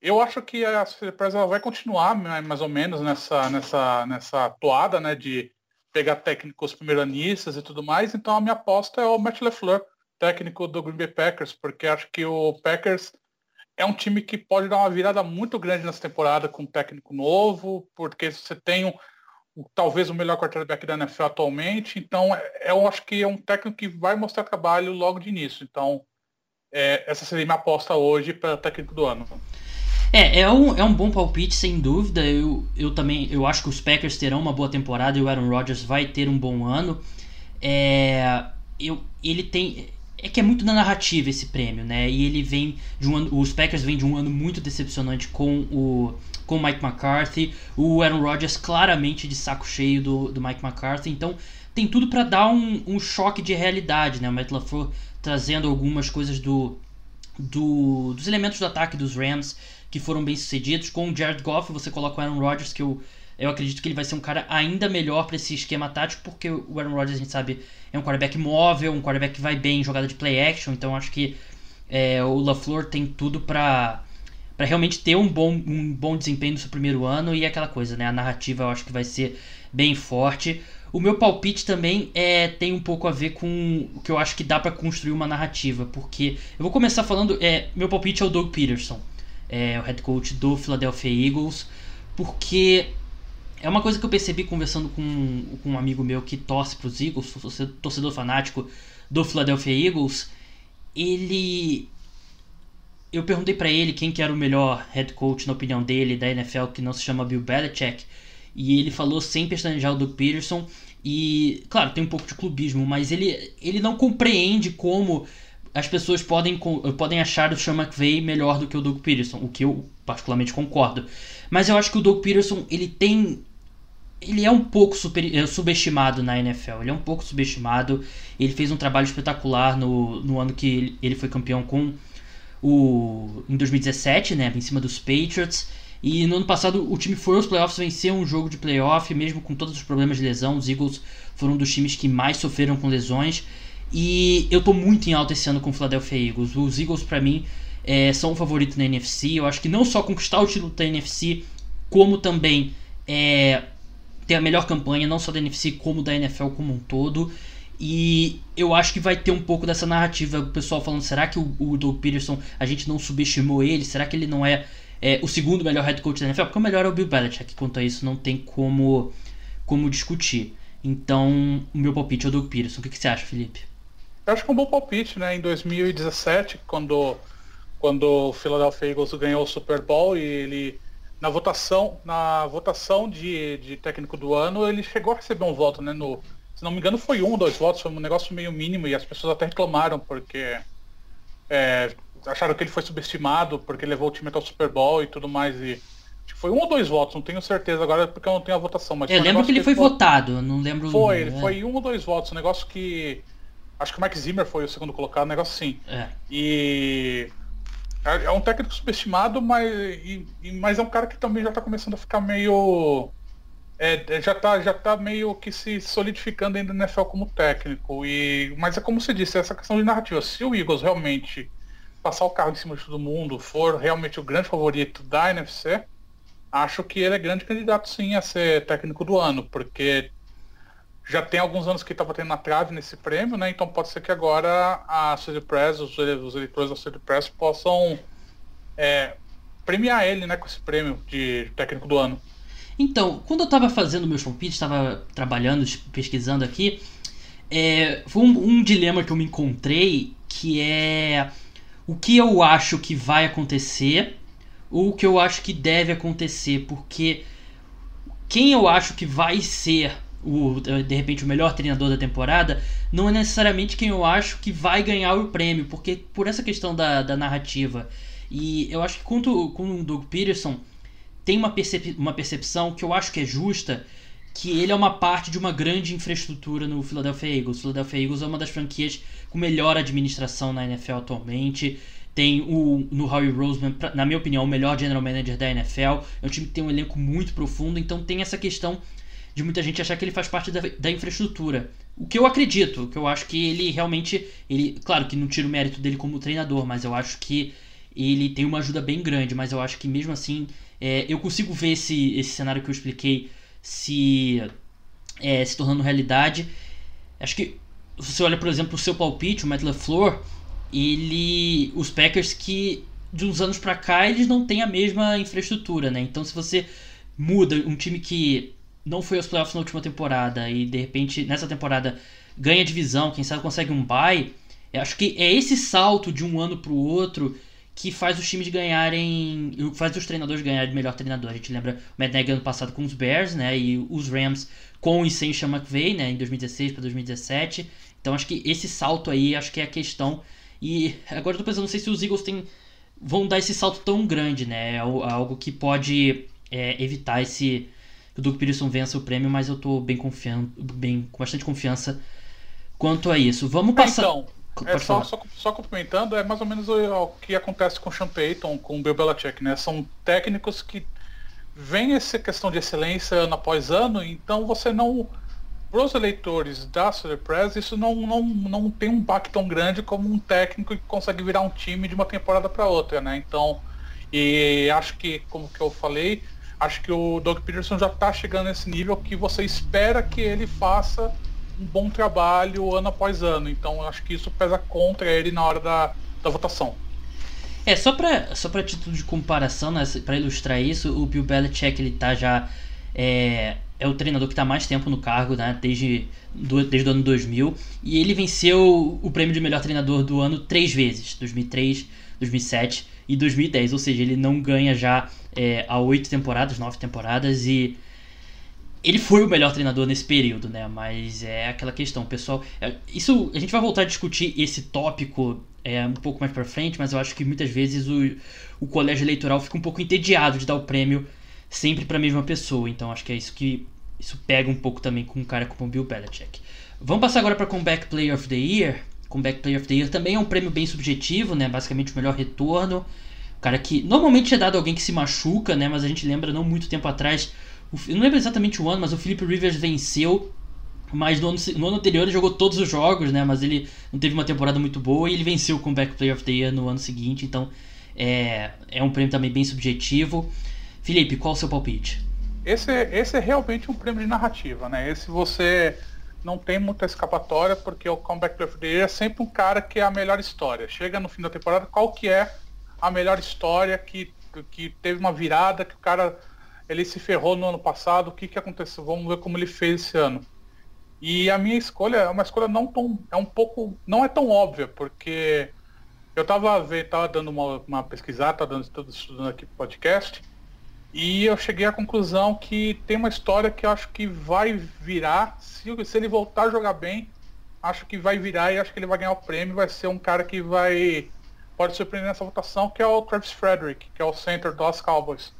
eu acho que a surpresa vai continuar mais ou menos nessa, nessa, nessa toada, né? De pegar técnicos primeiranistas e tudo mais. Então a minha aposta é o Matt LeFleur, técnico do Green Bay Packers, porque acho que o Packers é um time que pode dar uma virada muito grande nessa temporada com um técnico novo, porque você tem um, talvez o melhor quarterback da NFL atualmente, então é, eu acho que é um técnico que vai mostrar trabalho logo de início. Então, é, essa seria minha aposta hoje para técnico do ano. É, é um, é um bom palpite, sem dúvida. Eu, eu também eu acho que os Packers terão uma boa temporada e o Aaron Rodgers vai ter um bom ano. É, eu, ele tem é que é muito na narrativa esse prêmio, né? E ele vem de um ano, os Packers vêm de um ano muito decepcionante com o com Mike McCarthy, o Aaron Rodgers claramente de saco cheio do, do Mike McCarthy, então tem tudo para dar um, um choque de realidade, né? O Matt LaFleur trazendo algumas coisas do, do dos elementos do ataque dos Rams que foram bem sucedidos. Com o Jared Goff você coloca o Aaron Rodgers que eu eu acredito que ele vai ser um cara ainda melhor para esse esquema tático, porque o Aaron Rodgers, a gente sabe, é um quarterback móvel, um quarterback que vai bem em jogada de play action, então acho que é, o LaFleur tem tudo para para realmente ter um bom, um bom desempenho no seu primeiro ano e aquela coisa, né? A narrativa eu acho que vai ser bem forte. O meu palpite também é tem um pouco a ver com o que eu acho que dá para construir uma narrativa, porque eu vou começar falando, é, meu palpite é o Doug Peterson, é o head coach do Philadelphia Eagles, porque é uma coisa que eu percebi conversando com, com um amigo meu que torce para os Eagles, torcedor fanático do Philadelphia Eagles. Ele. Eu perguntei para ele quem que era o melhor head coach, na opinião dele, da NFL, que não se chama Bill Belichick. E ele falou sem pestanejar o Doug Peterson. E, claro, tem um pouco de clubismo, mas ele, ele não compreende como as pessoas podem, podem achar o Sean McVay melhor do que o Doug Peterson, o que eu particularmente concordo. Mas eu acho que o Doug Peterson ele tem ele é um pouco super, é, subestimado na NFL. Ele é um pouco subestimado. Ele fez um trabalho espetacular no, no ano que ele, foi campeão com o em 2017, né, em cima dos Patriots. E no ano passado o time foi aos playoffs, venceu um jogo de playoff, mesmo com todos os problemas de lesão. Os Eagles foram um dos times que mais sofreram com lesões. E eu tô muito em alta esse ano com o Philadelphia Eagles. Os Eagles, para mim, é, são o favorito na NFC. Eu acho que não só conquistar o título da NFC, como também é, ter a melhor campanha, não só da NFC, como da NFL como um todo. E eu acho que vai ter um pouco dessa narrativa, o pessoal falando, será que o, o Doug Peterson, a gente não subestimou ele? Será que ele não é, é, o segundo melhor head coach da NFL? Porque o melhor é o Bill Belichick, quanto a isso não tem como, como discutir. Então, o meu palpite é o Doug Peterson. O que, que você acha, Felipe? Eu acho que é um bom palpite, né? Em 2017, quando, quando o Philadelphia Eagles ganhou o Super Bowl e ele na votação, na votação de, de técnico do ano, ele chegou a receber um voto, né? No, se não me engano, foi um, dois votos, foi um negócio meio mínimo e as pessoas até reclamaram porque é, acharam que ele foi subestimado porque levou o time até o Super Bowl e tudo mais. E foi um ou dois votos, não tenho certeza agora porque eu não tenho a votação. Mas eu lembro que ele foi votado, não lembro. Foi, é. foi um ou dois votos, um negócio que acho que o Mike Zimmer foi o segundo colocado, um negócio assim. É. E é, é um técnico subestimado, mas, e, mas é um cara que também já está começando a ficar meio. É, é, já está já tá meio que se solidificando ainda na NFL como técnico. E, mas é como você disse, essa questão de narrativa. Se o Eagles realmente passar o carro em cima de todo mundo, for realmente o grande favorito da NFC, acho que ele é grande candidato sim a ser técnico do ano, porque já tem alguns anos que estava tendo na trave nesse prêmio, né? Então pode ser que agora a City Press, os, os eleitores da City Press possam é, premiar ele, né, com esse prêmio de técnico do ano. Então, quando eu estava fazendo meus palpites, estava trabalhando, pesquisando aqui, é, foi um, um dilema que eu me encontrei que é o que eu acho que vai acontecer ou o que eu acho que deve acontecer, porque quem eu acho que vai ser o, de repente o melhor treinador da temporada, não é necessariamente quem eu acho que vai ganhar o prêmio, porque por essa questão da, da narrativa. E eu acho que quanto com o Doug Peterson tem uma, percep uma percepção que eu acho que é justa, que ele é uma parte de uma grande infraestrutura no Philadelphia Eagles. O Philadelphia Eagles é uma das franquias com melhor administração na NFL atualmente. Tem o no Howie Roseman, na minha opinião, o melhor general manager da NFL. É um time que tem um elenco muito profundo, então tem essa questão de muita gente achar que ele faz parte da, da infraestrutura. O que eu acredito, que eu acho que ele realmente. ele Claro que não tira o mérito dele como treinador, mas eu acho que ele tem uma ajuda bem grande. Mas eu acho que mesmo assim, é, eu consigo ver esse, esse cenário que eu expliquei se, é, se tornando realidade. Acho que se você olha, por exemplo, o seu palpite, o Matt LaFleur, ele. Os Packers que de uns anos para cá eles não têm a mesma infraestrutura, né? Então se você muda um time que não foi aos playoffs na última temporada e de repente nessa temporada ganha divisão, quem sabe consegue um bye, acho que é esse salto de um ano para o outro que faz os times ganharem, faz os treinadores ganharem de melhor treinador. A gente lembra o Matt Nagy ano passado com os Bears, né, e os Rams com e sem Sean McVay, né, em 2016 para 2017. Então acho que esse salto aí, acho que é a questão. E agora eu tô pensando, não sei se os Eagles têm, vão dar esse salto tão grande, né, é algo que pode é, evitar esse o Doug Peterson vença o prêmio, mas eu tô bem confiando, bem, com bastante confiança quanto a isso. Vamos passar. Então, é só, só, só, complementando, é mais ou menos o, o, que acontece com o Sean Payton, com o Bill Belichick, né? São técnicos que vem essa questão de excelência ano após ano, então você não. Para os eleitores da Press, isso não, não, não tem um baque tão grande como um técnico que consegue virar um time de uma temporada para outra, né? Então, e acho que, como que eu falei, acho que o Doug Peterson já está chegando nesse nível que você espera que ele faça um bom trabalho ano após ano. Então acho que isso pesa contra ele na hora da, da votação. É, só para só título de comparação, né, para ilustrar isso, o Bill Belichick ele tá já. É, é o treinador que está mais tempo no cargo, né, desde, do, desde o ano 2000. E ele venceu o prêmio de melhor treinador do ano três vezes: 2003, 2007 e 2010. Ou seja, ele não ganha já é, há oito temporadas, nove temporadas e ele foi o melhor treinador nesse período, né? Mas é aquela questão, pessoal. É, isso a gente vai voltar a discutir esse tópico é, um pouco mais para frente, mas eu acho que muitas vezes o, o colégio eleitoral fica um pouco entediado de dar o prêmio sempre para a mesma pessoa. Então acho que é isso que isso pega um pouco também com um cara como o Bill Belichick. Vamos passar agora para Comeback Player of the Year. Comeback Player of the Year também é um prêmio bem subjetivo, né? Basicamente o melhor retorno cara que normalmente é dado alguém que se machuca, né? Mas a gente lembra não muito tempo atrás, eu não lembro exatamente o ano, mas o Felipe Rivers venceu. Mas no ano, no ano anterior ele jogou todos os jogos, né? Mas ele não teve uma temporada muito boa e ele venceu o Comeback Player of the Year no ano seguinte. Então é, é um prêmio também bem subjetivo. Felipe, qual o seu palpite? Esse, esse é realmente um prêmio de narrativa, né? Esse você não tem muita escapatória, porque o Comeback Player of the Year é sempre um cara que é a melhor história. Chega no fim da temporada, qual que é a melhor história que, que teve uma virada, que o cara ele se ferrou no ano passado, o que, que aconteceu? Vamos ver como ele fez esse ano. E a minha escolha é uma escolha não tão. é um pouco. não é tão óbvia, porque eu tava, tava dando uma, uma pesquisada, tava dando, estudando aqui podcast, e eu cheguei à conclusão que tem uma história que eu acho que vai virar, se, se ele voltar a jogar bem, acho que vai virar e acho que ele vai ganhar o prêmio, vai ser um cara que vai pode surpreender nessa votação, que é o Travis Frederick, que é o center dos Cowboys.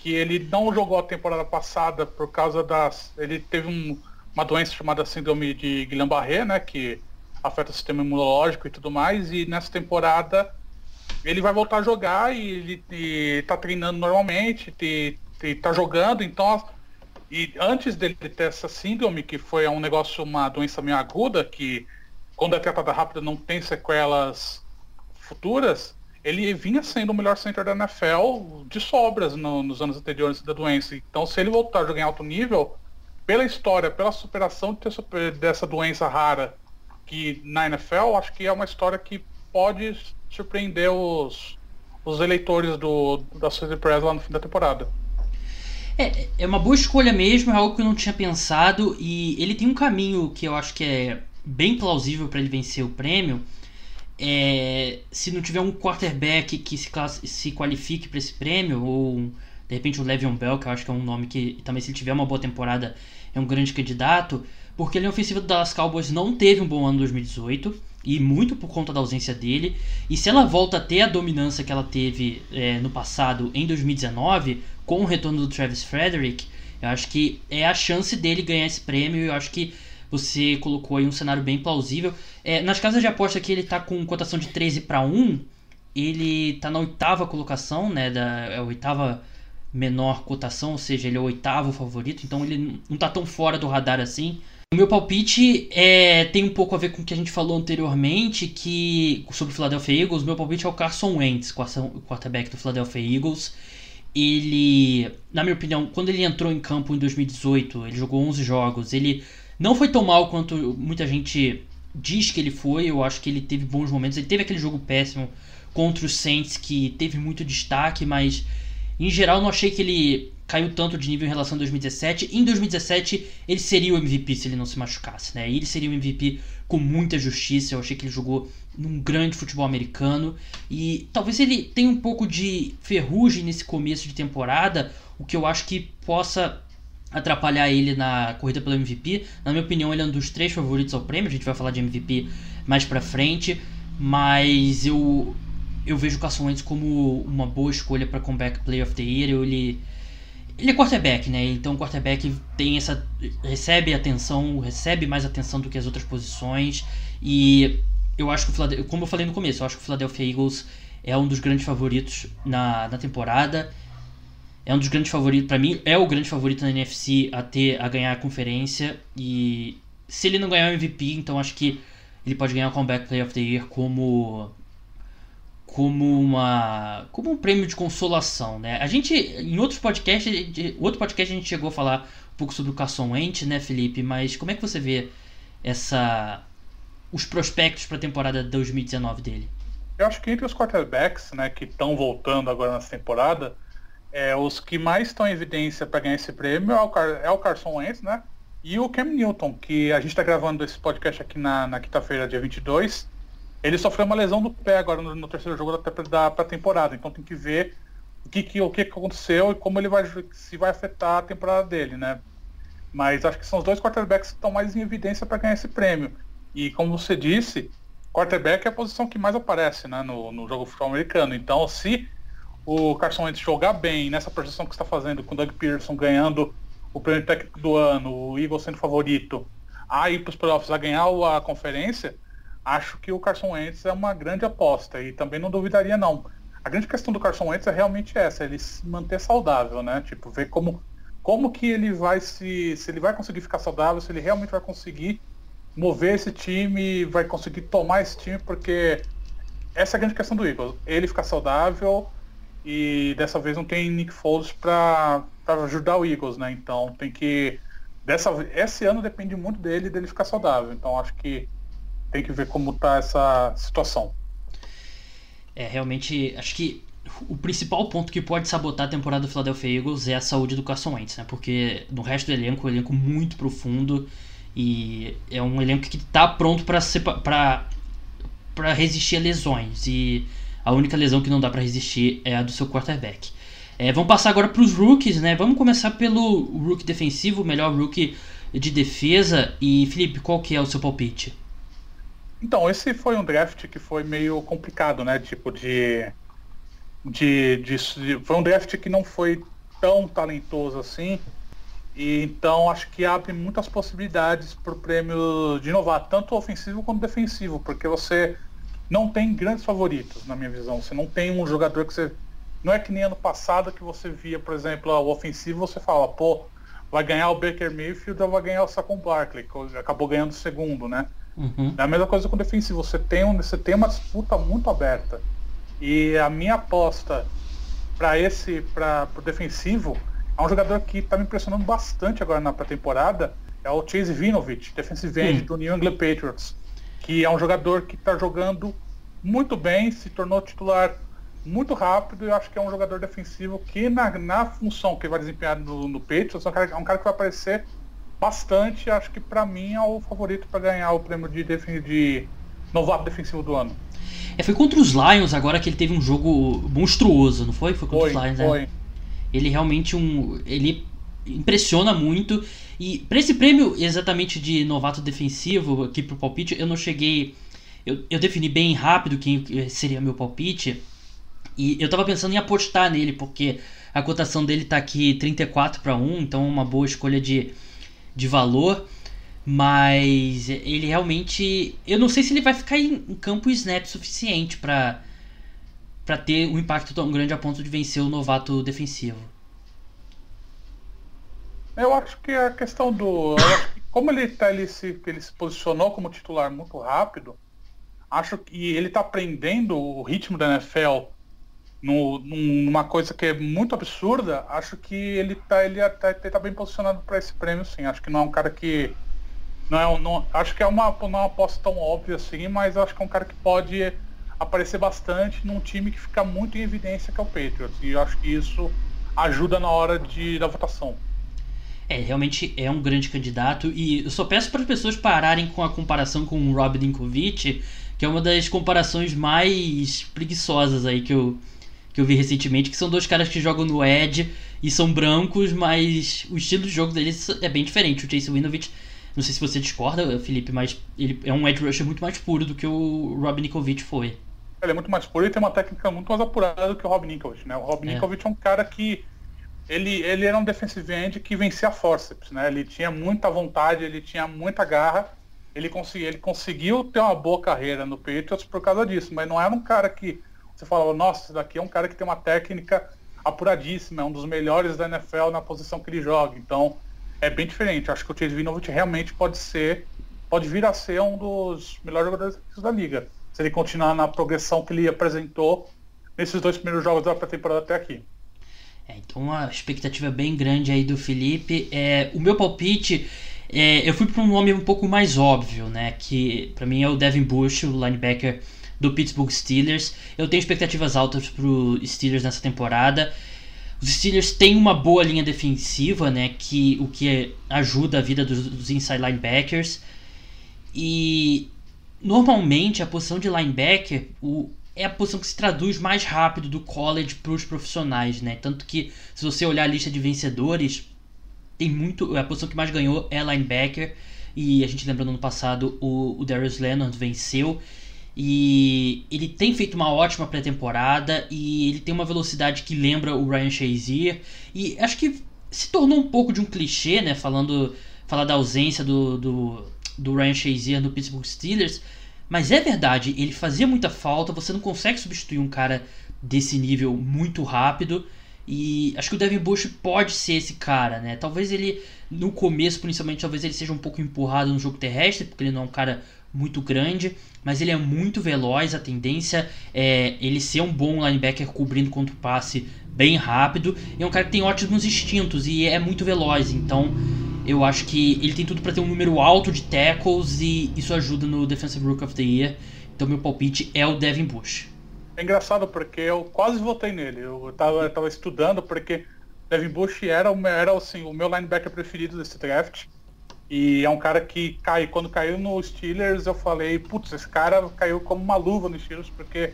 Que ele não jogou a temporada passada por causa das. Ele teve um, uma doença chamada síndrome de Guillain-Barré, né? Que afeta o sistema imunológico e tudo mais. E nessa temporada ele vai voltar a jogar e ele está treinando normalmente, está jogando, então. E antes dele ter essa síndrome, que foi um negócio, uma doença meio aguda, que quando é tratada rápida não tem sequelas futuras, ele vinha sendo o melhor center da NFL de sobras no, nos anos anteriores da doença. Então, se ele voltar a jogar em alto nível, pela história, pela superação dessa doença rara que na NFL, acho que é uma história que pode surpreender os, os eleitores do, da Associated Press lá no fim da temporada. É, é uma boa escolha mesmo, é algo que eu não tinha pensado e ele tem um caminho que eu acho que é bem plausível para ele vencer o prêmio. É, se não tiver um quarterback que se, se qualifique para esse prêmio, ou de repente o Le'Veon Bell, que eu acho que é um nome que também se ele tiver uma boa temporada é um grande candidato, porque a linha ofensiva do Dallas Cowboys não teve um bom ano em 2018 e muito por conta da ausência dele. E se ela volta a ter a dominância que ela teve é, no passado em 2019, com o retorno do Travis Frederick, eu acho que é a chance dele ganhar esse prêmio. Eu acho que você colocou aí um cenário bem plausível. É, nas casas de aposta que ele está com cotação de 13 para 1, ele está na oitava colocação, né? Da, é a oitava menor cotação, ou seja, ele é o oitavo favorito, então ele não está tão fora do radar assim. O meu palpite é, tem um pouco a ver com o que a gente falou anteriormente, que sobre o Philadelphia Eagles. Meu palpite é o Carson Wentz, quarterback do Philadelphia Eagles ele, na minha opinião, quando ele entrou em campo em 2018, ele jogou 11 jogos, ele não foi tão mal quanto muita gente diz que ele foi, eu acho que ele teve bons momentos, ele teve aquele jogo péssimo contra os Saints que teve muito destaque, mas em geral não achei que ele caiu tanto de nível em relação a 2017. Em 2017 ele seria o MVP se ele não se machucasse, né? Ele seria o MVP com muita justiça, eu achei que ele jogou num grande futebol americano e talvez ele tenha um pouco de ferrugem nesse começo de temporada, o que eu acho que possa atrapalhar ele na corrida pelo MVP. Na minha opinião, ele é um dos três favoritos ao prêmio. A gente vai falar de MVP mais pra frente, mas eu eu vejo o Carson Wentz como uma boa escolha para comeback player of the year. Ele ele é quarterback, né? Então o quarterback tem essa recebe atenção, recebe mais atenção do que as outras posições e eu acho que o como eu falei no começo, eu acho que o Philadelphia Eagles é um dos grandes favoritos na, na temporada. É um dos grandes favoritos, para mim, é o grande favorito na NFC a ter a ganhar a conferência. E se ele não ganhar o MVP, então acho que ele pode ganhar o Comeback Player of the Year como como uma como um prêmio de consolação, né? A gente em outros podcasts, outro podcast a gente chegou a falar um pouco sobre o Carson Wentz, né, Felipe? Mas como é que você vê essa os prospectos para a temporada 2019 dele? Eu acho que entre os quarterbacks, né, que estão voltando agora nessa temporada, é, os que mais estão em evidência para ganhar esse prêmio é o, Car é o Carson Wentz, né? E o Cam Newton, que a gente está gravando esse podcast aqui na, na quinta-feira, dia 22. Ele sofreu uma lesão do pé agora no, no terceiro jogo da, da temporada, então tem que ver o que, que, o que aconteceu e como ele vai se vai afetar a temporada dele, né? Mas acho que são os dois quarterbacks que estão mais em evidência para ganhar esse prêmio. E como você disse, quarterback é a posição que mais aparece né, no, no jogo futebol americano. Então, se o Carson Wentz jogar bem nessa projeção que está fazendo, com o Doug Pearson ganhando o prêmio técnico do ano, o Eagles sendo favorito, a ir para os playoffs a ganhar a conferência, acho que o Carson Wentz é uma grande aposta e também não duvidaria não. A grande questão do Carson Wentz é realmente essa, ele se manter saudável, né? Tipo, ver como, como que ele vai se. se ele vai conseguir ficar saudável, se ele realmente vai conseguir mover esse time, vai conseguir tomar esse time, porque essa é a grande questão do Eagles. Ele ficar saudável e dessa vez não tem Nick Foles para ajudar o Eagles, né? Então tem que. Dessa, esse ano depende muito dele dele ficar saudável. Então acho que tem que ver como tá essa situação. É, realmente, acho que o principal ponto que pode sabotar a temporada do Philadelphia Eagles é a saúde do Carson Wentz, né? Porque no resto do elenco, o um elenco muito profundo e é um elenco que está pronto para para resistir a lesões e a única lesão que não dá para resistir é a do seu quarterback. É, vamos passar agora para os rookies, né? Vamos começar pelo rookie defensivo, melhor rookie de defesa. E Felipe, qual que é o seu palpite? Então, esse foi um draft que foi meio complicado, né? Tipo de, de, de, de foi um draft que não foi tão talentoso assim. E então acho que abre muitas possibilidades para o prêmio de inovar, tanto ofensivo quanto defensivo, porque você não tem grandes favoritos, na minha visão. Você não tem um jogador que você. Não é que nem ano passado que você via, por exemplo, o ofensivo, você fala, pô, vai ganhar o Baker Mayfield ou vai ganhar o Saquon Barkley, que acabou ganhando o segundo, né? Uhum. É a mesma coisa com o defensivo, você tem, um, você tem uma disputa muito aberta. E a minha aposta para esse, para o defensivo, é um jogador que está me impressionando bastante agora na pré-temporada, é o Chase Vinovich, defensive end hum. do New England Patriots, que é um jogador que está jogando muito bem, se tornou titular muito rápido e eu acho que é um jogador defensivo que na, na função que vai desempenhar no, no Patriots é um, cara, é um cara que vai aparecer bastante. Acho que para mim é o favorito para ganhar o prêmio de, de novato defensivo do ano. É, foi contra os Lions agora que ele teve um jogo monstruoso, não foi? Foi contra foi, os Lions, né? foi. né? Ele realmente um. Ele impressiona muito. E para esse prêmio exatamente de novato defensivo aqui pro palpite, eu não cheguei. Eu, eu defini bem rápido quem seria meu palpite. E eu tava pensando em apostar nele, porque a cotação dele tá aqui 34 para 1, então é uma boa escolha de, de valor. Mas ele realmente. Eu não sei se ele vai ficar em campo snap suficiente para para ter um impacto tão grande a ponto de vencer o novato defensivo. Eu acho que a questão do. Como ele, tá, ele, se, ele se posicionou como titular muito rápido, acho que ele está aprendendo o ritmo da NFL no, numa coisa que é muito absurda, acho que ele está ele tá, ele tá bem posicionado para esse prêmio, sim. Acho que não é um cara que. Não é, não, acho que é uma, não é uma aposta tão óbvia assim, mas acho que é um cara que pode aparecer bastante num time que fica muito em evidência que é o Patriots. E acho que isso ajuda na hora de, da votação. É, realmente é um grande candidato e eu só peço para as pessoas pararem com a comparação com o Rob Dinkovic, que é uma das comparações mais preguiçosas aí que eu, que eu vi recentemente, que são dois caras que jogam no Edge e são brancos, mas o estilo de jogo deles é bem diferente. O Chase Winovich, não sei se você discorda, Felipe, mas ele é um edge rusher muito mais puro do que o Rob Nikovic foi. Ele é muito mais puro e tem uma técnica muito mais apurada do que o Rob Nikovic, né? O Rob é. Nikovic é um cara que ele, ele era um defensive end que vencia a forceps, né? Ele tinha muita vontade, ele tinha muita garra. Ele, consegui, ele conseguiu ter uma boa carreira no Patriots por causa disso, mas não era um cara que você falava, nossa, esse daqui é um cara que tem uma técnica apuradíssima, é um dos melhores da NFL na posição que ele joga. Então, é bem diferente. Acho que o Chase Vinovich realmente pode ser, pode vir a ser um dos melhores jogadores da liga. Se ele continuar na progressão que ele apresentou nesses dois primeiros jogos da pré-temporada até aqui. É, então uma expectativa bem grande aí do Felipe. É, o meu palpite, é, eu fui para um nome um pouco mais óbvio, né? Que para mim é o Devin Bush, o linebacker do Pittsburgh Steelers. Eu tenho expectativas altas para os Steelers nessa temporada. Os Steelers têm uma boa linha defensiva, né? Que o que ajuda a vida dos, dos inside linebackers. E normalmente a posição de linebacker o, é a posição que se traduz mais rápido do college para os profissionais, né? Tanto que se você olhar a lista de vencedores, tem muito a posição que mais ganhou é linebacker. E a gente lembra no ano passado o, o Darius Leonard venceu. E ele tem feito uma ótima pré-temporada e ele tem uma velocidade que lembra o Ryan Shazier. E acho que se tornou um pouco de um clichê, né? Falando, falar da ausência do, do, do Ryan Shazier no Pittsburgh Steelers. Mas é verdade, ele fazia muita falta. Você não consegue substituir um cara desse nível muito rápido. E acho que o Devin Bush pode ser esse cara, né? Talvez ele, no começo, principalmente, talvez ele seja um pouco empurrado no jogo terrestre, porque ele não é um cara muito grande, mas ele é muito veloz. A tendência é ele ser um bom linebacker cobrindo contra o passe bem rápido. E é um cara que tem ótimos instintos e é muito veloz. Então eu acho que ele tem tudo para ter um número alto de tackles e isso ajuda no Defensive Rook of the Year. Então meu palpite é o Devin Bush. É engraçado porque eu quase votei nele. Eu tava, eu tava estudando porque Devin Bush era, era assim, o meu linebacker preferido desse draft. E é um cara que cai, quando caiu no Steelers, eu falei, putz, esse cara caiu como uma luva no Steelers, porque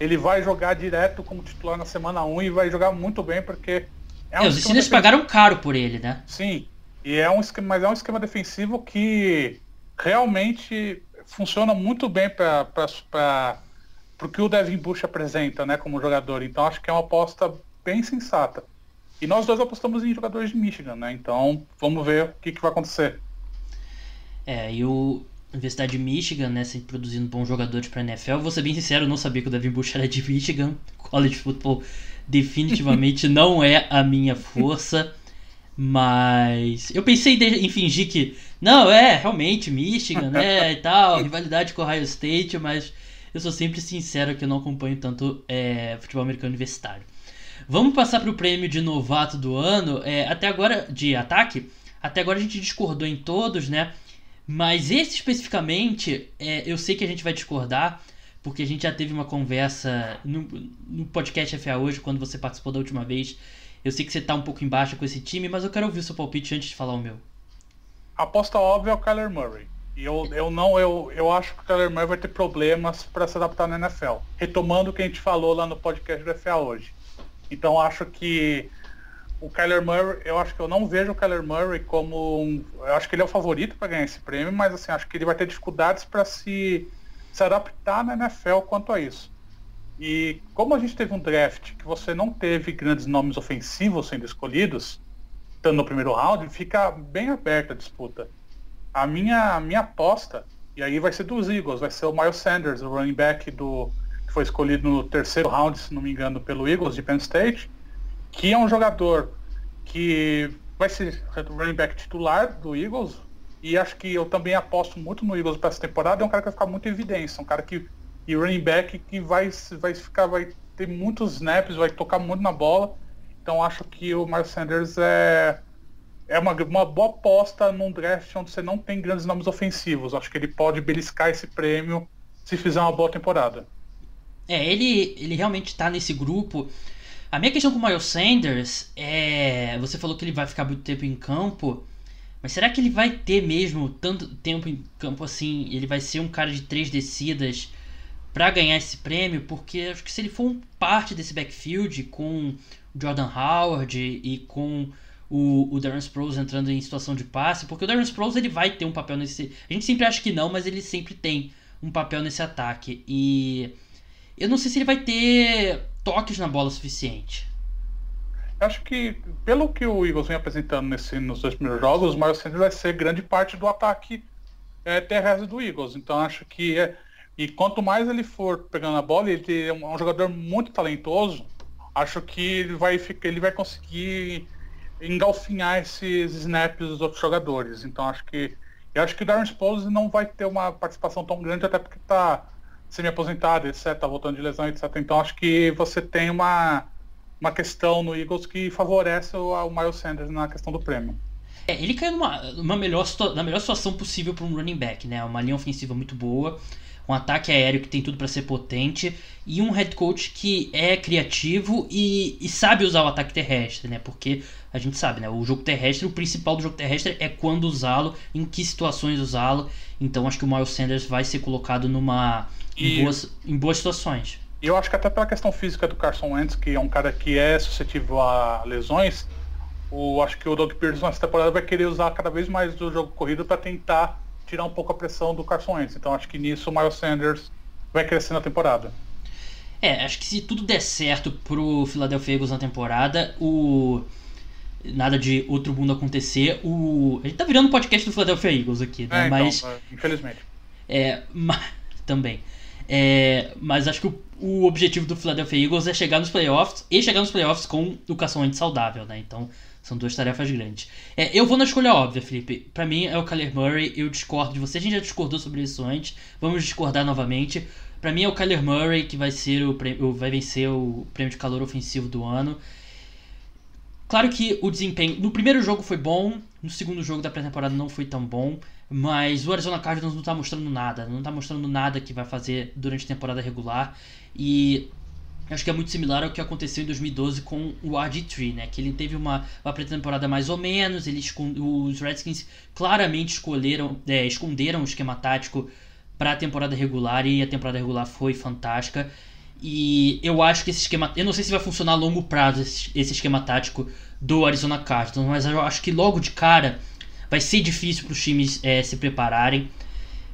ele vai jogar direto como titular na semana 1 e vai jogar muito bem, porque é um é, os Steelers pagaram caro por ele, né? Sim. E é um esquema, mas é um esquema defensivo que realmente funciona muito bem para o que o Devin Bush apresenta, né, como jogador. Então acho que é uma aposta bem sensata. E nós dois apostamos em jogadores de Michigan, né? Então vamos ver o que, que vai acontecer. É, e o Universidade de Michigan, né, sempre produzindo bons jogadores para NFL. Vou ser bem sincero, eu não sabia que o Devin Bush era de Michigan. College football definitivamente (laughs) não é a minha força. Mas eu pensei em fingir que não, é realmente Michigan, né, e (laughs) tal, rivalidade com o Ohio State, mas eu sou sempre sincero que eu não acompanho tanto é, futebol americano universitário. Vamos passar para o prêmio de novato do ano. É, até agora, de ataque, até agora a gente discordou em todos, né? Mas esse especificamente, é, eu sei que a gente vai discordar, porque a gente já teve uma conversa no, no podcast FA hoje, quando você participou da última vez. Eu sei que você tá um pouco embaixo com esse time, mas eu quero ouvir o seu palpite antes de falar o meu. Aposta óbvia é o Kyler Murray. E eu, eu não, eu, eu acho que o Kyler Murray vai ter problemas para se adaptar na NFL. Retomando o que a gente falou lá no podcast do FA hoje. Então acho que o Kyler Murray, eu acho que eu não vejo o Kyler Murray como um, eu acho que ele é o favorito para ganhar esse prêmio, mas assim, acho que ele vai ter dificuldades para se, se adaptar na NFL quanto a isso. E como a gente teve um draft que você não teve grandes nomes ofensivos sendo escolhidos, estando no primeiro round, fica bem aberta a disputa. A minha, a minha aposta, e aí vai ser dos Eagles, vai ser o Miles Sanders, o running back do, que foi escolhido no terceiro round, se não me engano, pelo Eagles de Penn State, que é um jogador que vai ser running back titular do Eagles, e acho que eu também aposto muito no Eagles para essa temporada, é um cara que vai ficar muito em evidência, um cara que e running back que vai, vai ficar, vai ter muitos snaps, vai tocar muito na bola. Então acho que o Miles Sanders é, é uma, uma boa aposta num draft onde você não tem grandes nomes ofensivos. Acho que ele pode beliscar esse prêmio se fizer uma boa temporada. É, ele, ele realmente está nesse grupo. A minha questão com o Miles Sanders é. Você falou que ele vai ficar muito tempo em campo. Mas será que ele vai ter mesmo tanto tempo em campo assim? Ele vai ser um cara de três descidas para ganhar esse prêmio, porque acho que se ele for parte desse backfield com o Jordan Howard e com o, o Darren Sproles entrando em situação de passe, porque o Darren Sproles ele vai ter um papel nesse. A gente sempre acha que não, mas ele sempre tem um papel nesse ataque. E eu não sei se ele vai ter toques na bola suficiente. Acho que, pelo que o Eagles vem apresentando nesse, nos dois primeiros jogos, o Miles Sanders vai ser grande parte do ataque é, terrestre do Eagles. Então acho que é, e quanto mais ele for pegando a bola, ele é um jogador muito talentoso, acho que ele vai, ele vai conseguir engalfinhar esses snaps dos outros jogadores. Então acho que. Eu acho que o Darren Sproles não vai ter uma participação tão grande, até porque está semi-aposentado, etc., tá voltando de lesão, etc. Então acho que você tem uma, uma questão no Eagles que favorece o, o Miles Sanders na questão do prêmio. É, ele caiu numa, numa melhor, na melhor situação possível para um running back, né? Uma linha ofensiva muito boa um ataque aéreo que tem tudo para ser potente e um head coach que é criativo e, e, sabe usar o ataque terrestre, né? Porque a gente sabe, né? O jogo terrestre, o principal do jogo terrestre é quando usá-lo, em que situações usá-lo. Então acho que o Miles Sanders vai ser colocado numa e... em, boas, em boas situações. E eu acho que até pela questão física do Carson Wentz, que é um cara que é suscetível a lesões, o, acho que o Doug Pearson nessa temporada vai querer usar cada vez mais o jogo corrido para tentar tirar um pouco a pressão do Carson Wentz. Então acho que nisso o Miles Sanders vai crescer na temporada. É, acho que se tudo der certo pro Philadelphia Eagles na temporada, o nada de outro mundo acontecer, o a gente tá virando podcast do Philadelphia Eagles aqui, né? É, então, mas é, infelizmente. É, mas, (laughs) também. É, mas acho que o, o, objetivo do Philadelphia Eagles é chegar nos playoffs e chegar nos playoffs com o Carson Wentz saudável, né? Então são duas tarefas grandes. É, eu vou na escolha óbvia, Felipe. Para mim é o Kyler Murray. Eu discordo de você. A gente já discordou sobre isso antes. Vamos discordar novamente. Para mim é o Kyler Murray que vai ser o prêmio, vai vencer o prêmio de calor ofensivo do ano. Claro que o desempenho no primeiro jogo foi bom, no segundo jogo da pré-temporada não foi tão bom, mas o Arizona Cardinals não tá mostrando nada, não tá mostrando nada que vai fazer durante a temporada regular e acho que é muito similar ao que aconteceu em 2012 com o RG3, né? Que ele teve uma, uma pré-temporada mais ou menos, eles, os Redskins claramente escolheram, é, esconderam o esquema tático para a temporada regular e a temporada regular foi fantástica. E eu acho que esse esquema, eu não sei se vai funcionar a longo prazo esse, esse esquema tático do Arizona Cardinals, mas eu acho que logo de cara vai ser difícil para os times é, se prepararem.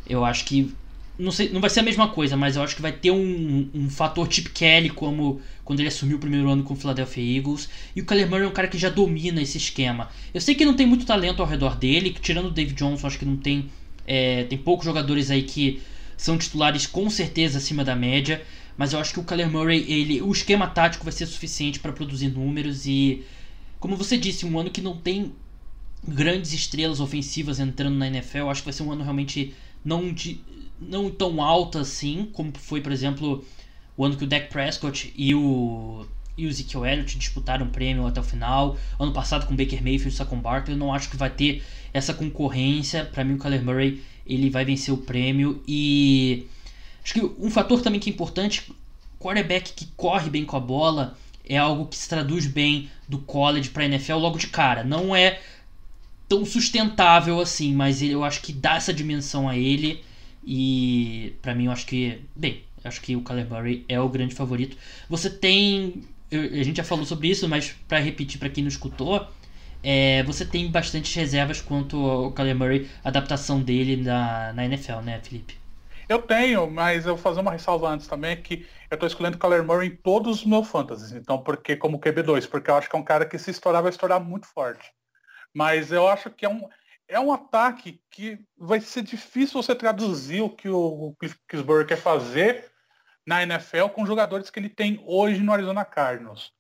Eu acho que não, sei, não vai ser a mesma coisa, mas eu acho que vai ter um, um fator Chip Kelly, como quando ele assumiu o primeiro ano com o Philadelphia Eagles. E o Kyler Murray é um cara que já domina esse esquema. Eu sei que não tem muito talento ao redor dele, tirando o David Johnson, acho que não tem. É, tem poucos jogadores aí que são titulares com certeza acima da média. Mas eu acho que o Kyler Murray, ele, o esquema tático vai ser suficiente para produzir números. E, como você disse, um ano que não tem grandes estrelas ofensivas entrando na NFL, acho que vai ser um ano realmente não de não tão alta assim, como foi, por exemplo, o ano que o Dak Prescott e o, e o Ezekiel Elliott disputaram o prêmio até o final. Ano passado com Baker Mayfield e Saquon Barkley, eu não acho que vai ter essa concorrência. Para mim o Kyler Murray ele vai vencer o prêmio e acho que um fator também que é importante, quarterback que corre bem com a bola é algo que se traduz bem do college para NFL logo de cara. Não é tão sustentável assim, mas eu acho que dá essa dimensão a ele e para mim eu acho que, bem, acho que o Murray é o grande favorito. Você tem, a gente já falou sobre isso, mas para repetir para quem não escutou, é, você tem bastante reservas quanto ao Kyler Murray, a adaptação dele na, na NFL, né, Felipe? Eu tenho, mas eu vou fazer uma ressalva antes também, que eu estou escolhendo o Kyler Murray em todos os meus fantasies, então, porque como QB2, porque eu acho que é um cara que se estourar, vai estourar muito forte. Mas eu acho que é um, é um ataque que vai ser difícil você traduzir o que o Cliff Kingsbury quer fazer na NFL com os jogadores que ele tem hoje no Arizona Cardinals.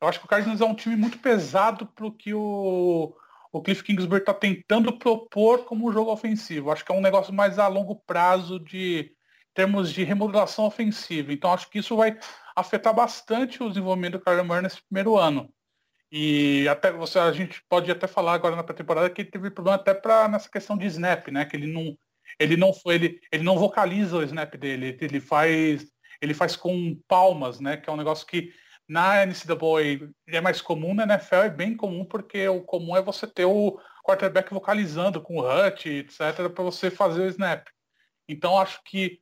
Eu acho que o Cardinals é um time muito pesado para o que o, Cliff Kingsbury está tentando propor como jogo ofensivo. Acho que é um negócio mais a longo prazo de termos de remodelação ofensiva. Então acho que isso vai afetar bastante o desenvolvimento do Kyler Murray nesse primeiro ano. E até você, a gente pode até falar agora na pré-temporada que ele teve problema até para nessa questão de snap, né? Que ele não, ele não foi, ele, ele não vocaliza o snap dele, ele faz, ele faz com palmas, né? Que é um negócio que na NCAA é mais comum, na NFL é bem comum, porque o comum é você ter o quarterback vocalizando com o hut, etc., para você fazer o snap. Então acho que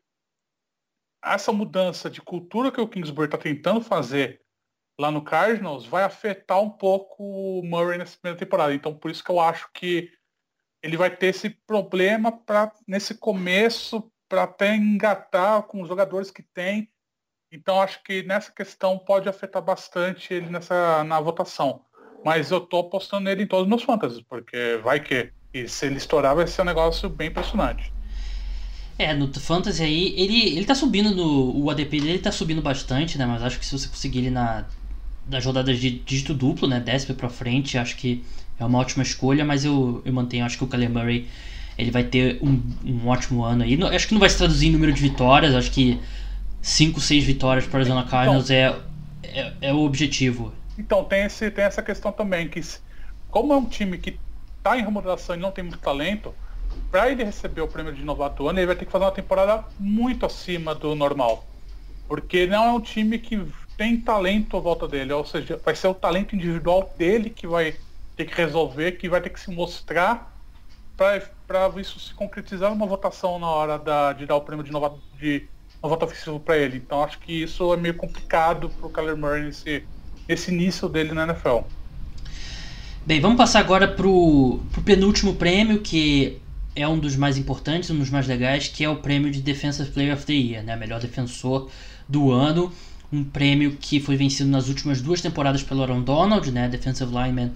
essa mudança de cultura que o Kingsbury está tentando fazer lá no Cardinals vai afetar um pouco o Murray nessa primeira temporada. Então por isso que eu acho que ele vai ter esse problema para nesse começo para até engatar com os jogadores que tem então acho que nessa questão pode afetar bastante ele nessa na votação. Mas eu tô apostando nele em todos os meus fantasies, porque vai que. E se ele estourar vai ser um negócio bem impressionante. É, no Fantasy aí, ele, ele tá subindo no. O ADP dele tá subindo bastante, né? Mas acho que se você conseguir ele na. Nas rodadas de dígito duplo, né? Desce pra frente, acho que é uma ótima escolha, mas eu, eu mantenho, acho que o Kyler Murray ele vai ter um, um ótimo ano aí. Acho que não vai se traduzir em número de vitórias, acho que 5, 6 vitórias para a Arizona Cardinals então, é, é, é, o objetivo. Então, tem, esse, tem essa questão também, que como é um time que está em remodelação e não tem muito talento, para ele receber o prêmio de novato ano, ele vai ter que fazer uma temporada muito acima do normal. Porque não é um time que tem talento à volta dele, ou seja, vai ser o talento individual dele que vai ter que resolver, que vai ter que se mostrar para isso se concretizar numa votação na hora da, de dar o prêmio de novato de uma volta ofensiva para ele. Então acho que isso é meio complicado para o Kyler Murray nesse, nesse início dele na NFL. Bem, vamos passar agora para o penúltimo prêmio, que é um dos mais importantes, um dos mais legais, que é o prêmio de Defensive Player of the Year, né? melhor defensor do ano. Um prêmio que foi vencido nas últimas duas temporadas pelo Aaron Donald, né? defensive lineman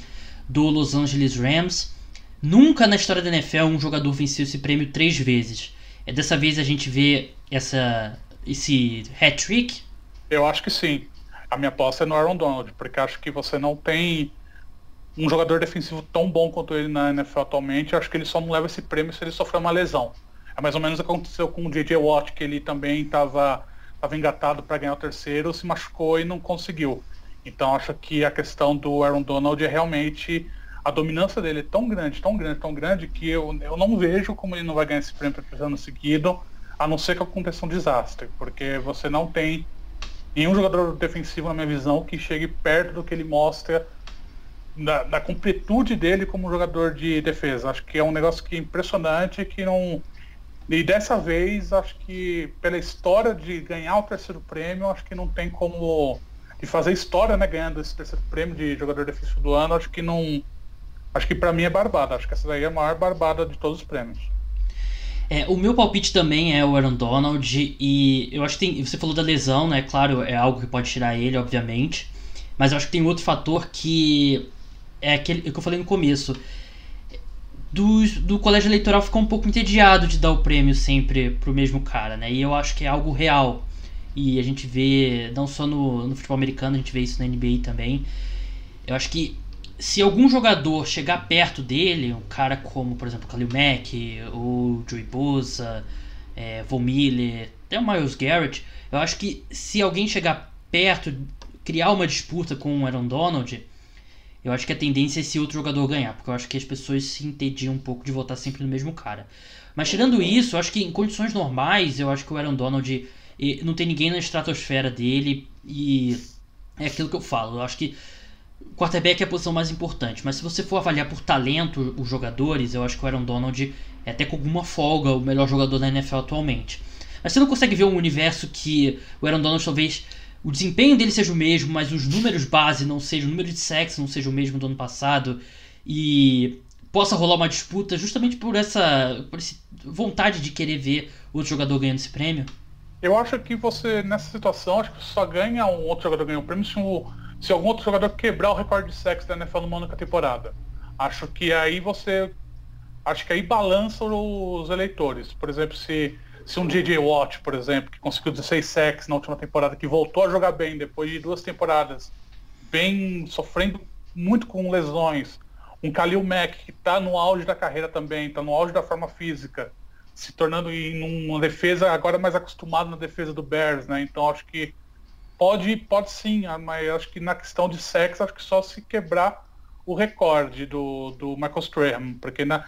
do Los Angeles Rams. Nunca na história da NFL um jogador venceu esse prêmio três vezes. É, dessa vez a gente vê essa, esse hat-trick? Eu acho que sim. A minha aposta é no Aaron Donald, porque acho que você não tem um jogador defensivo tão bom quanto ele na NFL atualmente. Acho que ele só não leva esse prêmio se ele sofrer uma lesão. É mais ou menos o que aconteceu com o J.J. Watt, que ele também estava tava engatado para ganhar o terceiro, se machucou e não conseguiu. Então acho que a questão do Aaron Donald é realmente a dominância dele é tão grande, tão grande, tão grande que eu, eu não vejo como ele não vai ganhar esse prêmio por ano seguido a não ser que aconteça um desastre, porque você não tem nenhum jogador defensivo, na minha visão, que chegue perto do que ele mostra da, da completude dele como jogador de defesa. Acho que é um negócio que é impressionante, que não. E dessa vez, acho que pela história de ganhar o terceiro prêmio, acho que não tem como. De fazer história, né, ganhando esse terceiro prêmio de jogador defensivo do ano, acho que não. Acho que para mim é barbada. Acho que essa daí é a maior barbada de todos os prêmios. É, o meu palpite também é o Aaron Donald e eu acho que tem, você falou da lesão, né? Claro, é algo que pode tirar ele, obviamente, mas eu acho que tem outro fator que é aquele que eu falei no começo. Do, do colégio eleitoral ficou um pouco entediado de dar o prêmio sempre pro mesmo cara, né? E eu acho que é algo real. E a gente vê, não só no, no futebol americano, a gente vê isso na NBA também. Eu acho que se algum jogador chegar perto dele, um cara como, por exemplo, Khalil Mack, ou Joey Bosa, é, Von Miller, até o Miles Garrett, eu acho que se alguém chegar perto criar uma disputa com o Aaron Donald, eu acho que a tendência é esse outro jogador ganhar, porque eu acho que as pessoas se entediam um pouco de votar sempre no mesmo cara. Mas tirando isso, eu acho que em condições normais, eu acho que o Aaron Donald não tem ninguém na estratosfera dele e é aquilo que eu falo. Eu acho que quarterback é a posição mais importante, mas se você for avaliar por talento os jogadores, eu acho que o Aaron Donald é até com alguma folga o melhor jogador da NFL atualmente. Mas você não consegue ver um universo que o Aaron Donald talvez o desempenho dele seja o mesmo, mas os números base não sejam, o número de sacks não seja o mesmo do ano passado e possa rolar uma disputa justamente por essa, por essa vontade de querer ver outro jogador ganhando esse prêmio? Eu acho que você, nessa situação, acho que só ganha um outro jogador ganhar o prêmio se, um, se algum outro jogador quebrar o recorde de sexo da NFL numa única temporada. Acho que aí você. Acho que aí balança os eleitores. Por exemplo, se se um DJ Watt, por exemplo, que conseguiu 16 sacks na última temporada, que voltou a jogar bem depois de duas temporadas, bem sofrendo muito com lesões, um Khalil Mack que está no auge da carreira também, está no auge da forma física, se tornando em uma defesa agora mais acostumado na defesa do Bears, né? Então acho que pode, pode sim, ah, mas acho que na questão de sexo, acho que só se quebrar o recorde do, do Michael Strahan, porque na,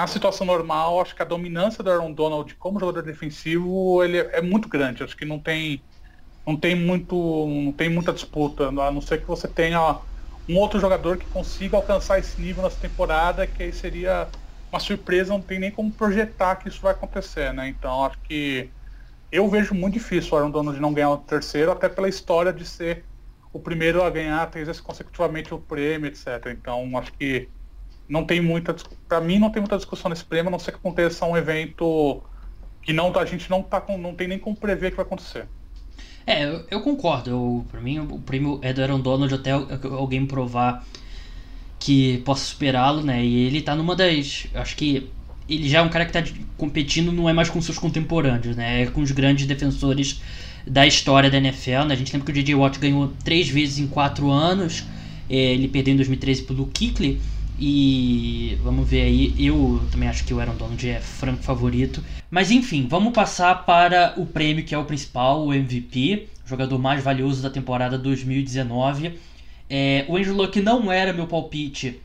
na situação normal, acho que a dominância do Aaron Donald como jogador defensivo ele é muito grande. Acho que não tem não tem muito não tem muita disputa, a não ser que você tenha um outro jogador que consiga alcançar esse nível nessa temporada, que aí seria uma surpresa, não tem nem como projetar que isso vai acontecer, né? Então acho que eu vejo muito difícil o Aaron Donald não ganhar o terceiro, até pela história de ser o primeiro a ganhar três vezes consecutivamente o prêmio, etc. Então acho que não tem muita. para mim não tem muita discussão nesse prêmio, a não ser que aconteça um evento que não, a gente não, tá com, não tem nem como prever que vai acontecer. É, eu, eu concordo. Eu, pra mim, o prêmio é do Aaron Donald até alguém provar que possa superá-lo, né? E ele tá numa das. Acho que ele já é um cara que tá competindo, não é mais com seus contemporâneos, né? É com os grandes defensores da história da NFL, né? A gente lembra que o J.J. Watt ganhou três vezes em quatro anos. É, ele perdeu em 2013 pelo Kickley. E vamos ver aí, eu também acho que o Aaron Donald é franco favorito. Mas enfim, vamos passar para o prêmio que é o principal, o MVP, jogador mais valioso da temporada 2019. É, o Andrew Luck não era meu palpite,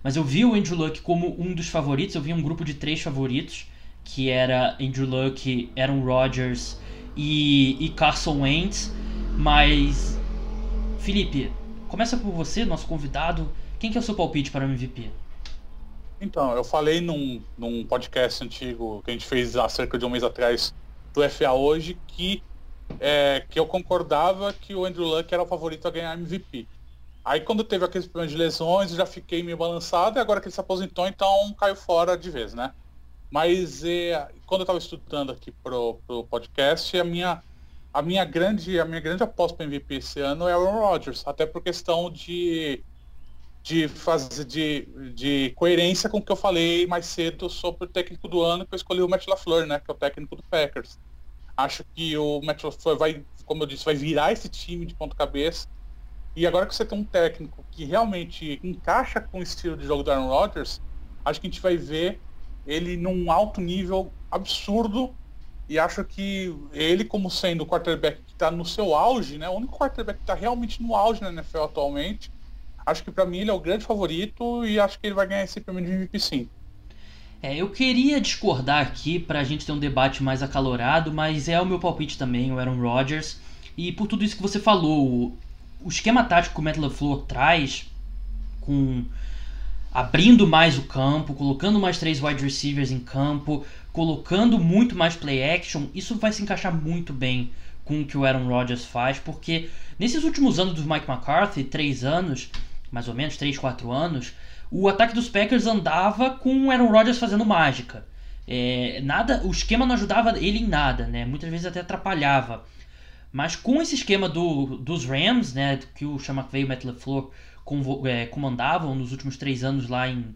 mas eu vi o Andrew Luck como um dos favoritos. Eu vi um grupo de três favoritos, que era Andrew Luck, Aaron Rodgers e, e Carson Wentz. Mas, Felipe, começa por você, nosso convidado. Quem que é o seu palpite para o MVP? Então, eu falei num, num podcast antigo que a gente fez há cerca de um mês atrás do FA hoje que, é, que eu concordava que o Andrew Luck era o favorito a ganhar MVP. Aí quando teve aqueles problemas de lesões, eu já fiquei meio balançado e agora que ele se aposentou, então caiu fora de vez, né? Mas é, quando eu estava estudando aqui pro, pro podcast, a minha, a minha grande, a minha grande aposta para MVP esse ano é o Aaron Rodgers, até por questão de de fazer de, de coerência com o que eu falei mais cedo sobre o técnico do ano que eu escolhi o Matt LaFleur, né, que é o técnico do Packers. Acho que o Matt LaFleur vai, como eu disse, vai virar esse time de ponta cabeça. E agora que você tem um técnico que realmente encaixa com o estilo de jogo do Aaron Rodgers, acho que a gente vai ver ele num alto nível absurdo e acho que ele como sendo o quarterback que está no seu auge, né, o único quarterback que está realmente no auge na NFL atualmente, Acho que para mim ele é o grande favorito e acho que ele vai ganhar esse prêmio de MVP sim. É, eu queria discordar aqui para a gente ter um debate mais acalorado, mas é o meu palpite também, o Aaron Rodgers. E por tudo isso que você falou, o esquema tático que o Matt LaFleur traz, com abrindo mais o campo, colocando mais três wide receivers em campo, colocando muito mais play action, isso vai se encaixar muito bem com o que o Aaron Rodgers faz, porque nesses últimos anos do Mike McCarthy, três anos, mais ou menos 3, 4 anos, o ataque dos Packers andava com o Aaron Rodgers fazendo mágica. É, nada, o esquema não ajudava ele em nada, né? Muitas vezes até atrapalhava. Mas com esse esquema do, dos Rams, né, que o Chama veio Matt LaFleur é, comandavam nos últimos três anos lá em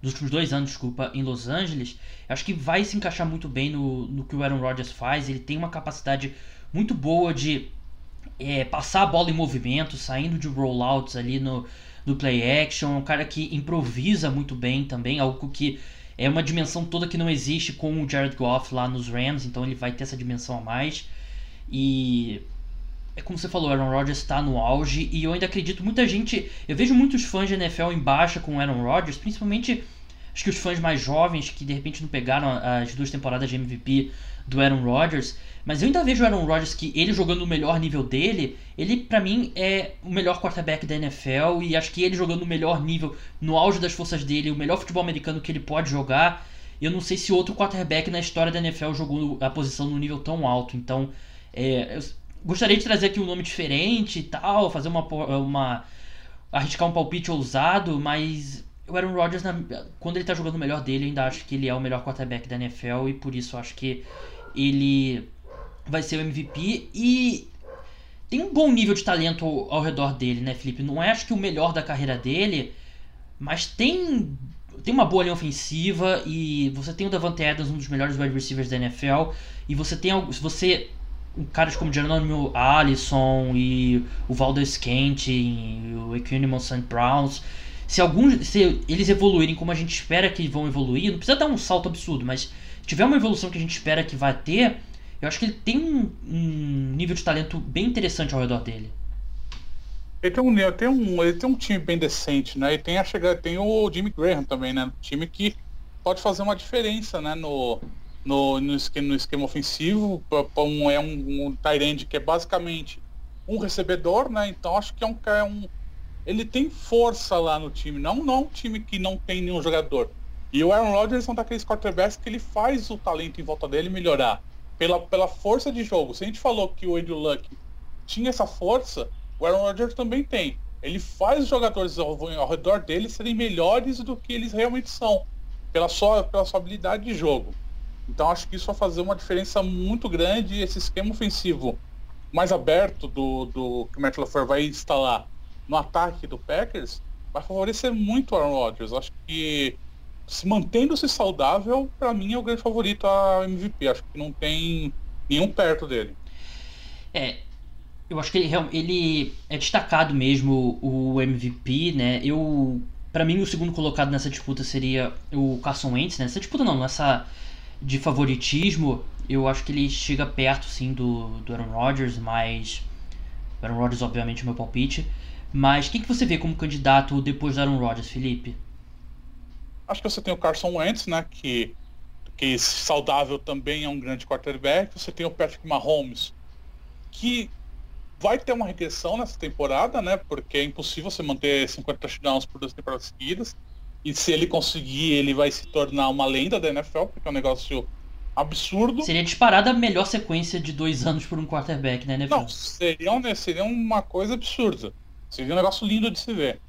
nos últimos dois anos, desculpa, em Los Angeles, acho que vai se encaixar muito bem no, no que o Aaron Rodgers faz. Ele tem uma capacidade muito boa de é, passar a bola em movimento, saindo de rollouts ali no, do play action, um cara que improvisa muito bem também, algo que é uma dimensão toda que não existe com o Jared Goff lá nos Rams, então ele vai ter essa dimensão a mais. E é como você falou, Aaron Rodgers está no auge e eu ainda acredito muita gente, eu vejo muitos fãs de NFL em baixa com o Aaron Rodgers, principalmente acho que os fãs mais jovens que de repente não pegaram as duas temporadas de MVP do Aaron Rodgers, mas eu ainda vejo o Aaron Rodgers que ele jogando no melhor nível dele, ele para mim é o melhor quarterback da NFL e acho que ele jogando no melhor nível, no auge das forças dele, o melhor futebol americano que ele pode jogar. Eu não sei se outro quarterback na história da NFL jogou a posição no nível tão alto. Então, é, eu gostaria de trazer aqui um nome diferente e tal, fazer uma, uma arriscar um palpite ousado, mas o Aaron Rodgers, quando ele tá jogando o melhor dele, eu ainda acho que ele é o melhor quarterback da NFL e por isso acho que ele vai ser o MVP e tem um bom nível de talento ao, redor dele, né, Felipe? Não é acho que o melhor da carreira dele, mas tem tem uma boa linha ofensiva e você tem o Davante Adams, um dos melhores wide receivers da NFL, e você tem você caras como Geronimo Allison e o Valdez Kent e o Equinimo St. Browns, se alguns se eles evoluírem como a gente espera que vão evoluir, não precisa dar um salto absurdo, mas tiver uma evolução que a gente espera que vai ter, eu acho que ele tem um, um nível de talento bem interessante ao redor dele. Ele tem um, ele tem um, ele tem um time bem decente, né? E tem a chegada, tem o Jimmy Graham também, né? Um time que pode fazer uma diferença, né? No, no, no, esquema, no esquema ofensivo. Um, é um, um Tyrande que é basicamente um recebedor, né? Então acho que é um, é um. Ele tem força lá no time, não, não um time que não tem nenhum jogador. E o Aaron Rodgers é um daqueles quarterbacks que ele faz o talento em volta dele melhorar. Pela, pela força de jogo. Se a gente falou que o Andrew Luck tinha essa força, o Aaron Rodgers também tem. Ele faz os jogadores ao, ao redor dele serem melhores do que eles realmente são, pela sua, pela sua habilidade de jogo. Então acho que isso vai fazer uma diferença muito grande. Esse esquema ofensivo mais aberto do, do que o Matt LaFleur vai instalar no ataque do Packers vai favorecer muito o Aaron Rodgers. Acho que mantendo-se saudável, para mim é o grande favorito a MVP. Acho que não tem nenhum perto dele. É, eu acho que ele, ele é destacado mesmo o MVP, né? Eu, para mim, o segundo colocado nessa disputa seria o Carson Wentz, né? Nessa disputa não, nessa de favoritismo, eu acho que ele chega perto, sim, do, do Aaron Rodgers, mas... Aaron Rodgers, obviamente, é o meu palpite. Mas quem que você vê como candidato depois do Aaron Rodgers, Felipe? Acho que você tem o Carson Wentz, né? Que, que saudável também é um grande quarterback. Você tem o Patrick Mahomes, que vai ter uma regressão nessa temporada, né? Porque é impossível você manter 50 touchdowns por duas temporadas seguidas. E se ele conseguir, ele vai se tornar uma lenda da NFL, porque é um negócio absurdo. Seria disparada a melhor sequência de dois anos por um quarterback na NFL. Não, seria, né, seria uma coisa absurda. Seria um negócio lindo de se ver.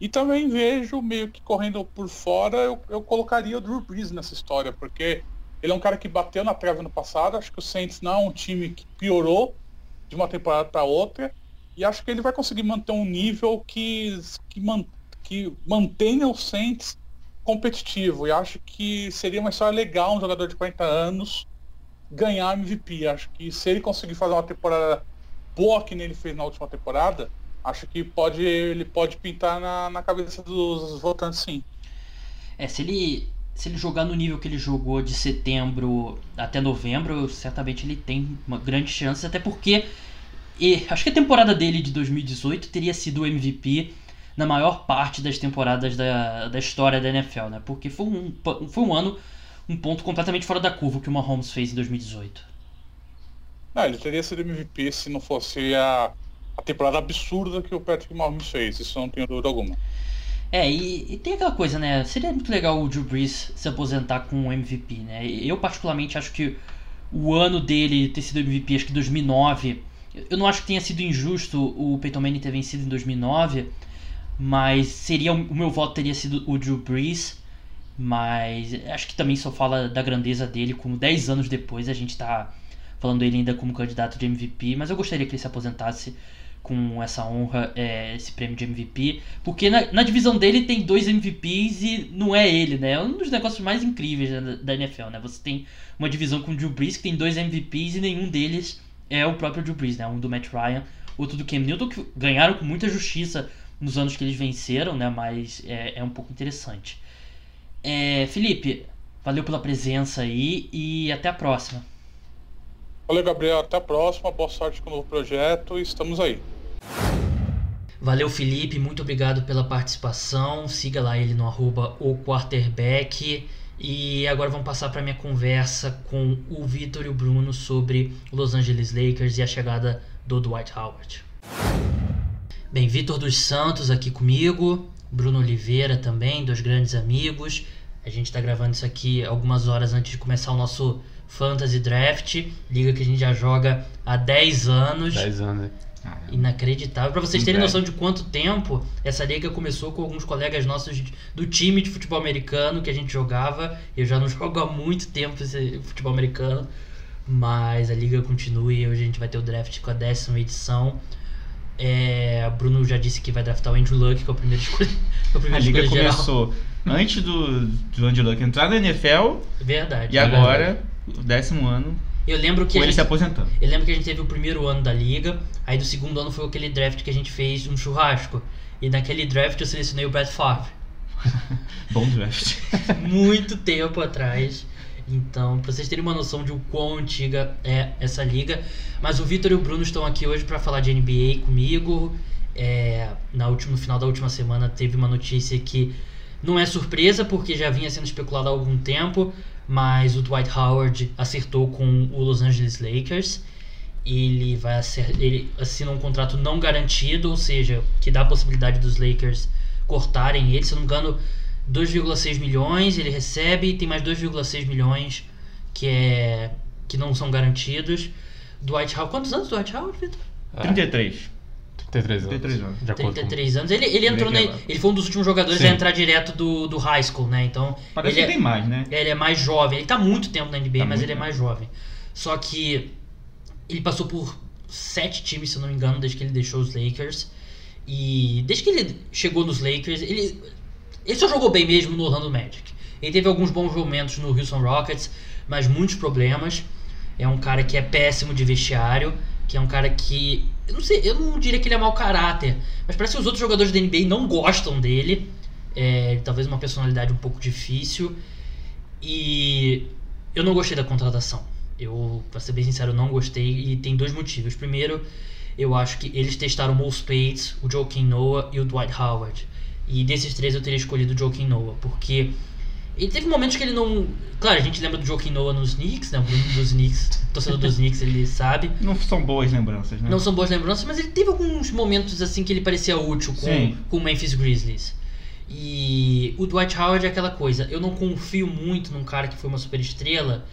E também vejo meio que correndo por fora, eu, eu colocaria o Drew Brees nessa história, porque ele é um cara que bateu na trave no passado. Acho que o Saints não é um time que piorou de uma temporada para outra. E acho que ele vai conseguir manter um nível que, que, man, que mantenha o Saints competitivo. E acho que seria uma história legal um jogador de 40 anos ganhar MVP. Acho que se ele conseguir fazer uma temporada boa que nem ele fez na última temporada, acho que pode, ele pode pintar na, na cabeça dos votantes sim. É, se ele se ele jogar no nível que ele jogou de setembro até novembro, certamente ele tem uma grande chance, até porque e, acho que a temporada dele de 2018 teria sido o MVP na maior parte das temporadas da, da história da NFL, né? Porque foi um, foi um ano, um ponto completamente fora da curva que o Mahomes fez em 2018. Não, ele teria sido MVP se não fosse a, a temporada absurda que o Patrick Mahomes fez, isso não tenho dúvida alguma. É, e, e, tem aquela coisa, né? Seria muito legal o Drew Brees se aposentar com o MVP, né? Eu particularmente acho que o ano dele ter sido MVP, acho que 2009, eu não acho que tenha sido injusto o Peyton Manning ter vencido em 2009, mas seria o meu voto teria sido o Drew Brees, mas acho que também só fala da grandeza dele, como 10 anos depois a gente tá falando ele ainda como candidato de MVP, mas eu gostaria que ele se aposentasse com essa honra, é, esse prêmio de MVP, porque na, na, divisão dele tem dois MVPs e não é ele, né? É um dos negócios mais incríveis da, da NFL, né? Você tem uma divisão com o Drew Brees que tem dois MVPs e nenhum deles é o próprio Drew Brees, né? Um do Matt Ryan, outro do Cam Newton, que ganharam com muita justiça nos anos que eles venceram, né? Mas é, é um pouco interessante. É, Felipe, valeu pela presença aí e até a próxima. Valeu, Gabriel. Até a próxima. Boa sorte com o novo projeto. Estamos aí. Valeu, Felipe. Muito obrigado pela participação. Siga lá ele no arroba o quarterback. E agora vamos passar para minha conversa com o Vitor e o Bruno sobre Los Angeles Lakers e a chegada do Dwight Howard. Bem, Vitor dos Santos aqui comigo, Bruno Oliveira também, dois grandes amigos. A gente está gravando isso aqui algumas horas antes de começar o nosso Fantasy Draft, liga que a gente já joga há 10 anos. 10 anos. Inacreditável. Para vocês terem noção de quanto tempo essa liga começou com alguns colegas nossos do time de futebol americano que a gente jogava. Eu já não (laughs) jogo há muito tempo esse futebol americano, mas a liga continua e hoje a gente vai ter o draft com a décima edição. É, Bruno já disse que vai draftar o Andrew Luck, que é o primeiro escolha. (laughs) É a liga começou geral. antes do, do Andrew Luck entrar na NFL. Verdade. E é agora verdade o décimo ano. Eu lembro que com ele gente, se aposentando. Eu lembro que a gente teve o primeiro ano da liga, aí do segundo ano foi aquele draft que a gente fez um churrasco. E naquele draft eu selecionei o Brett Favre. (laughs) Bom draft. (laughs) Muito tempo atrás. Então, pra vocês terem uma noção de o quão antiga é essa liga. Mas o Vitor e o Bruno estão aqui hoje para falar de NBA comigo. É, na última, no final da última semana teve uma notícia que não é surpresa, porque já vinha sendo especulado há algum tempo, mas o Dwight Howard acertou com o Los Angeles Lakers. Ele vai ele assina um contrato não garantido, ou seja, que dá a possibilidade dos Lakers cortarem ele. Se não me engano, 2,6 milhões ele recebe tem mais 2,6 milhões que é que não são garantidos. Dwight Howard, quantos anos Dwight Howard, Vitor? 33. 33 anos. 33 anos. De 33 anos. Ele, ele entrou na, Ele foi um dos últimos jogadores Sim. a entrar direto do, do high school, né? Então. Parece ele que é, tem mais, né? Ele é mais jovem. Ele tá muito tempo na NBA, Tá mas ele é mais jovem. Só que ele passou por sete times, se eu não me engano, desde que ele deixou os Lakers. E desde que ele chegou nos Lakers, ele, ele só jogou bem mesmo no Orlando Magic. Ele teve alguns bons momentos no Houston Rockets, mas muitos problemas. É um cara que é péssimo de vestiário, que é um cara que eu não sei, eu não diria que ele é mau caráter, mas parece que os outros jogadores da NBA não gostam dele. É, talvez uma personalidade um pouco difícil. E eu não gostei da contratação. Eu, pra ser bem sincero, não gostei e tem dois motivos. Primeiro, eu acho que eles testaram o Mo Spades, o Joaquim Noah e o Dwight Howard. E desses três eu teria escolhido o Joaquim Noah, porque ele teve momentos que ele não. Claro, a gente lembra do Joaquim Noah nos Knicks, né? O Bruno dos Knicks, torcedor dos Knicks, ele sabe. Não são boas lembranças, né? Não são boas lembranças, mas ele teve alguns momentos assim que ele parecia útil com, com o Memphis Grizzlies. E o Dwight Howard é aquela coisa, eu não confio muito num cara que foi uma super estrela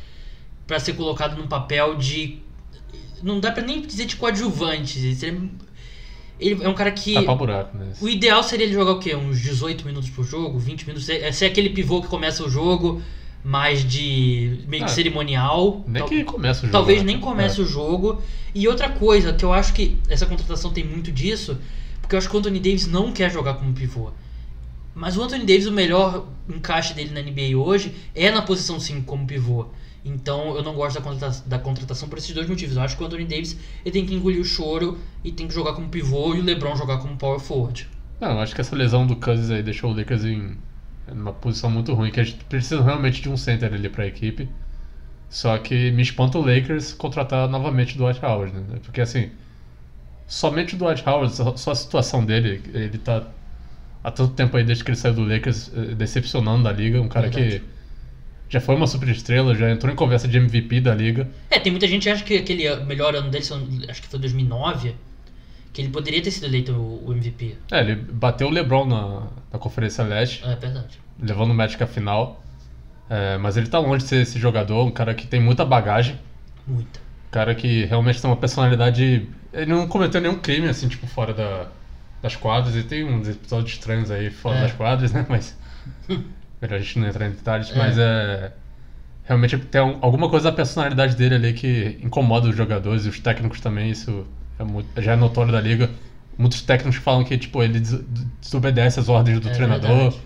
para ser colocado num papel de. Não dá pra nem dizer de coadjuvante. Seria ele é um cara que. Tapa buraco, né? O ideal seria ele jogar o quê? Uns 18 minutos por jogo, 20 minutos. É ser aquele pivô que começa o jogo, mais de. meio que Ah, cerimonial. Nem Tal- que comece o jogo. Talvez né? nem comece É. o jogo. E outra coisa, que eu acho que essa contratação tem muito disso, porque eu acho que o Anthony Davis não quer jogar como pivô. Mas o Anthony Davis, o melhor encaixe dele na NBA hoje é na posição 5 como pivô. Então eu não gosto da, contrata- da contratação por esses dois motivos. Eu acho que o Anthony Davis ele tem que engolir o choro e tem que jogar como pivô e o LeBron jogar como power forward. Não, eu acho que essa lesão do Cousins aí deixou o Lakers em numa posição muito ruim, que a gente precisa realmente de um center ali pra equipe. Só que me espanta o Lakers contratar novamente o Dwight Howard, né? Porque assim, somente o Dwight Howard, só, só a situação dele, ele tá há tanto tempo aí desde que ele saiu do Lakers eh, decepcionando da liga, um cara Verdade. que já foi uma super estrela, já entrou em conversa de MVP da liga. É, tem muita gente que acha que aquele melhor ano dele, acho que foi 2009, que ele poderia ter sido eleito o o MVP. É, ele bateu o LeBron na, na Conferência Leste. É verdade. levando o Magic à final. É, mas ele tá longe de ser esse jogador, um cara que tem muita bagagem, Muita. um cara que realmente tem uma personalidade. Ele não cometeu nenhum crime, assim, tipo, fora da, das quadras. Ele tem uns episódios estranhos aí fora É. das quadras, né? Mas. (laughs) melhor a gente não entrar em detalhes, É. mas é. Realmente tem um- alguma coisa da personalidade dele ali que incomoda os jogadores e os técnicos também, isso é muito- já é notório da liga. Muitos técnicos falam que, tipo, ele des- desobedece as ordens do É treinador. verdade.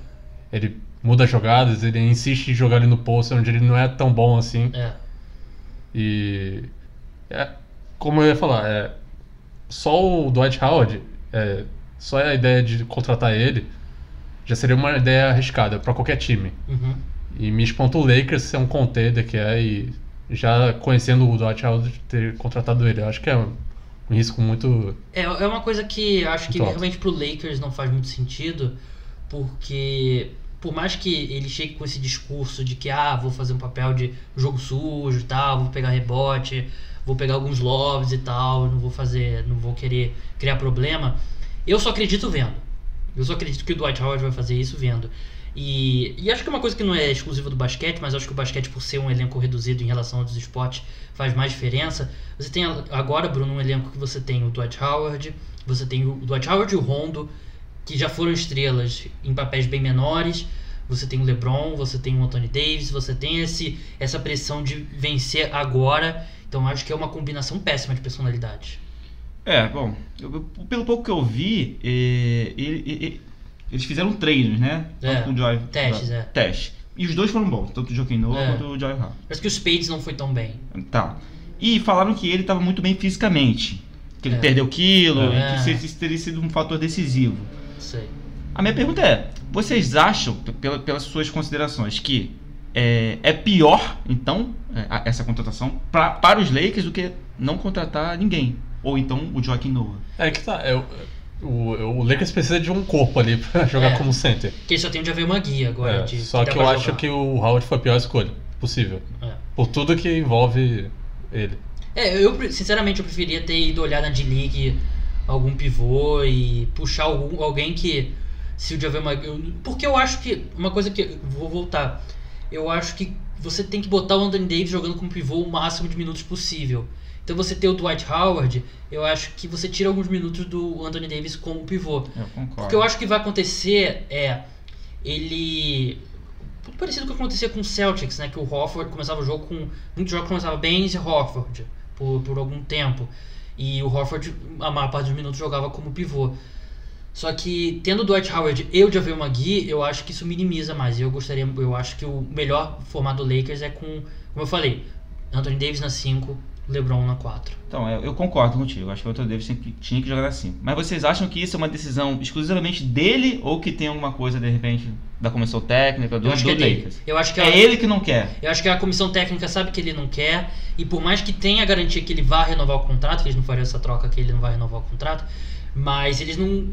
Ele muda jogadas, ele insiste em jogar ali no post onde ele não é tão bom assim. É. E. É, como eu ia falar, é, só o Dwight Howard, é, só a ideia de contratar ele já seria uma ideia arriscada para qualquer time. Uhum. E me espanta o Lakers ser um contender que é e já conhecendo o Dwight Howard ter contratado ele. Eu acho que é um risco muito. É, é uma coisa que acho que alto. realmente pro Lakers não faz muito sentido, porque por mais que ele chegue com esse discurso de que ah, vou fazer um papel de jogo sujo e tal, vou pegar rebote, vou pegar alguns lobs e tal, não vou fazer, não vou querer criar problema, eu só acredito vendo. Eu só acredito que o Dwight Howard vai fazer isso vendo. E, e acho que é uma coisa que não é exclusiva do basquete, mas acho que o basquete, por ser um elenco reduzido em relação a outros esportes, faz mais diferença. Você tem agora, Bruno, um elenco que você tem o Dwight Howard, você tem o Dwight Howard e o Rondo, que já foram estrelas em papéis bem menores. Você tem o LeBron, você tem o Anthony Davis, você tem esse, essa pressão de vencer agora. Então acho que é uma combinação péssima de personalidades. É, bom, eu- pelo pouco que eu vi, eh, ele- ele- eles fizeram treinos, né? É, Tanto com o Joy. testes, é. Teste. E os dois foram bons, tanto o Joaquim Noah É. quanto o Joy Howard. Parece que o Spades não foi tão bem. Tá. E falaram que ele estava muito bem fisicamente. Que ele É. perdeu quilo, É. e que isso teria sido um fator decisivo. Sei. A minha pergunta é: vocês acham, pela- pelas suas considerações, que é, é pior, então, é, essa contratação pra, para os Lakers do que não contratar ninguém? Ou então o Joaquim Noah? É que tá. é, o, o, Lakers precisa de um corpo ali pra (laughs) jogar É. como center. Porque ele só tem o Javier Magui agora. É, de, só que pra eu acho jogar. que o Howard foi a pior escolha possível. É. Por tudo que envolve ele. É, eu sinceramente eu preferia ter ido olhar na D-League algum pivô e puxar algum, alguém que se o Javier Magui... Porque eu acho que, uma coisa que, vou voltar, eu acho que você tem que botar o Anthony Davis jogando como pivô o máximo de minutos possível. Então você ter o Dwight Howard, eu acho que você tira alguns minutos do Anthony Davis como pivô. Eu concordo. O que eu acho que vai acontecer é ele muito parecido com o que acontecia com o Celtics, né, que o Horford começava o jogo com muitos jogos começava Baines e Horford por, por algum tempo. E o Horford a maior parte dos minutos jogava como pivô. Só que tendo o Dwight Howard e o Javier Magui, eu acho que isso minimiza mais. Eu gostaria, eu acho que o melhor formato do Lakers é com, como eu falei, Anthony Davis na 5, LeBron na 4. Então, eu, concordo contigo. Acho que o Anthony Davis tinha que, jogar assim. Mas vocês acham que isso é uma decisão exclusivamente dele ou que tem alguma coisa, de repente, da comissão técnica, do, Eu acho do que é. Lakers? Eu acho que É ele que não quer. Eu acho que a comissão técnica sabe que ele não quer, e por mais que tenha a garantia que ele vá renovar o contrato, que eles não fariam essa troca que ele não vai renovar o contrato, mas eles não.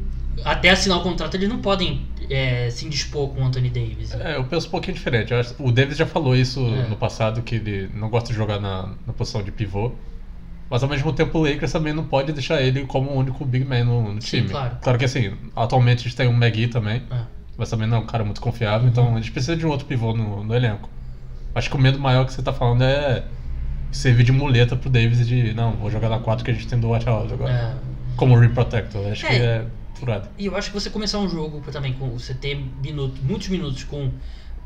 Até assinar o contrato, eles não podem é, se indispor com o Anthony Davis. É, eu penso um pouquinho diferente. Acho- o Davis já falou isso É. no passado, que ele não gosta de jogar na, na posição de pivô. Mas ao mesmo tempo o Lakers também não pode deixar ele como o único big man no, no Sim, time. claro. que assim, atualmente a gente tem o McGee também, É. mas também não é um cara muito confiável, então a gente precisa de um outro pivô no, no elenco. Acho que o medo maior que você tá falando é servir de muleta pro Davis e de não, vou jogar na 4 que a gente tem do White House agora. É. Como Rim Protector. Acho É. que é E eu acho que você começar um jogo também com você ter minutos, muitos minutos com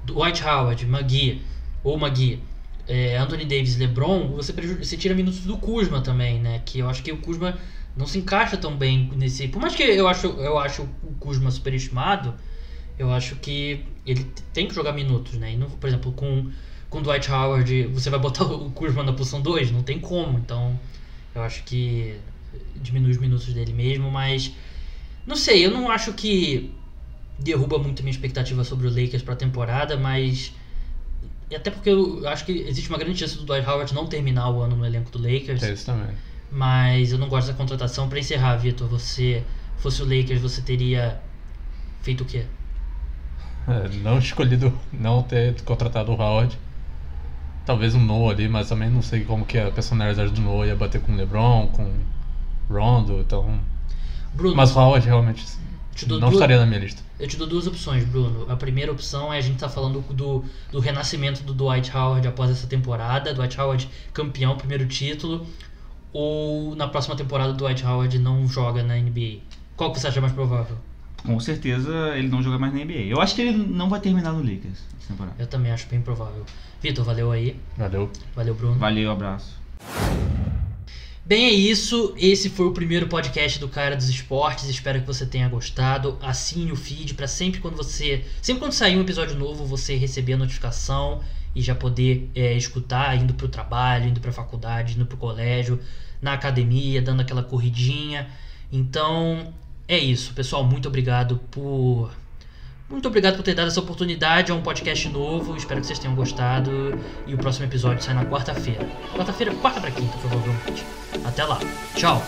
Dwight Howard, Magui ou Magui, é, Anthony Davis, LeBron, você, você tira minutos do Kuzma também, né? Que eu acho que o Kuzma não se encaixa tão bem nesse. Por mais que eu acho, eu acho o Kuzma superestimado, eu acho que ele tem que jogar minutos, né? E não, por exemplo, com com Dwight Howard, você vai botar (laughs) o Kuzma na posição 2? Não tem como. Então, eu acho que diminui os minutos dele mesmo, mas não sei, eu não acho que derruba muito a minha expectativa sobre o Lakers pra temporada, mas até porque eu acho que existe uma grande chance do Dwight Howard não terminar o ano no elenco do Lakers, Tem isso também. mas eu não gosto da contratação. Pra encerrar, Vitor, você fosse o Lakers, você teria feito o quê? É, não escolhido não ter contratado o Howard. Talvez um Noah ali, mas também não sei como que a personalidade do Noah ia bater com o LeBron, com Rondo, então. Bruno, Mas o Howard realmente Te dou não duas- estaria na minha lista. eu te dou duas opções, Bruno. A primeira opção é a gente tá falando do, do renascimento do Dwight Howard após essa temporada. Dwight Howard campeão, primeiro título. Ou na próxima temporada o Dwight Howard não joga na NBA. Qual que você acha mais provável? Com certeza ele não joga mais na NBA. Eu acho que ele não vai terminar no Lakers essa temporada. Eu também acho bem provável. Vitor, valeu aí. Valeu. Valeu, Bruno. Valeu, abraço. Bem, é isso. Esse foi o primeiro podcast do Cara dos Esportes. Espero que você tenha gostado. Assine o feed para sempre quando você, sempre quando sair um episódio novo, você receber a notificação e já poder é, escutar indo pro trabalho, indo pra faculdade, indo pro colégio, na academia, dando aquela corridinha. Então, é isso, pessoal. Muito obrigado por Muito obrigado por ter dado essa oportunidade. É um podcast novo. Espero que vocês tenham gostado. E o próximo episódio sai na quarta-feira. Quarta-feira, quarta pra quinta, provavelmente. Até lá. Tchau.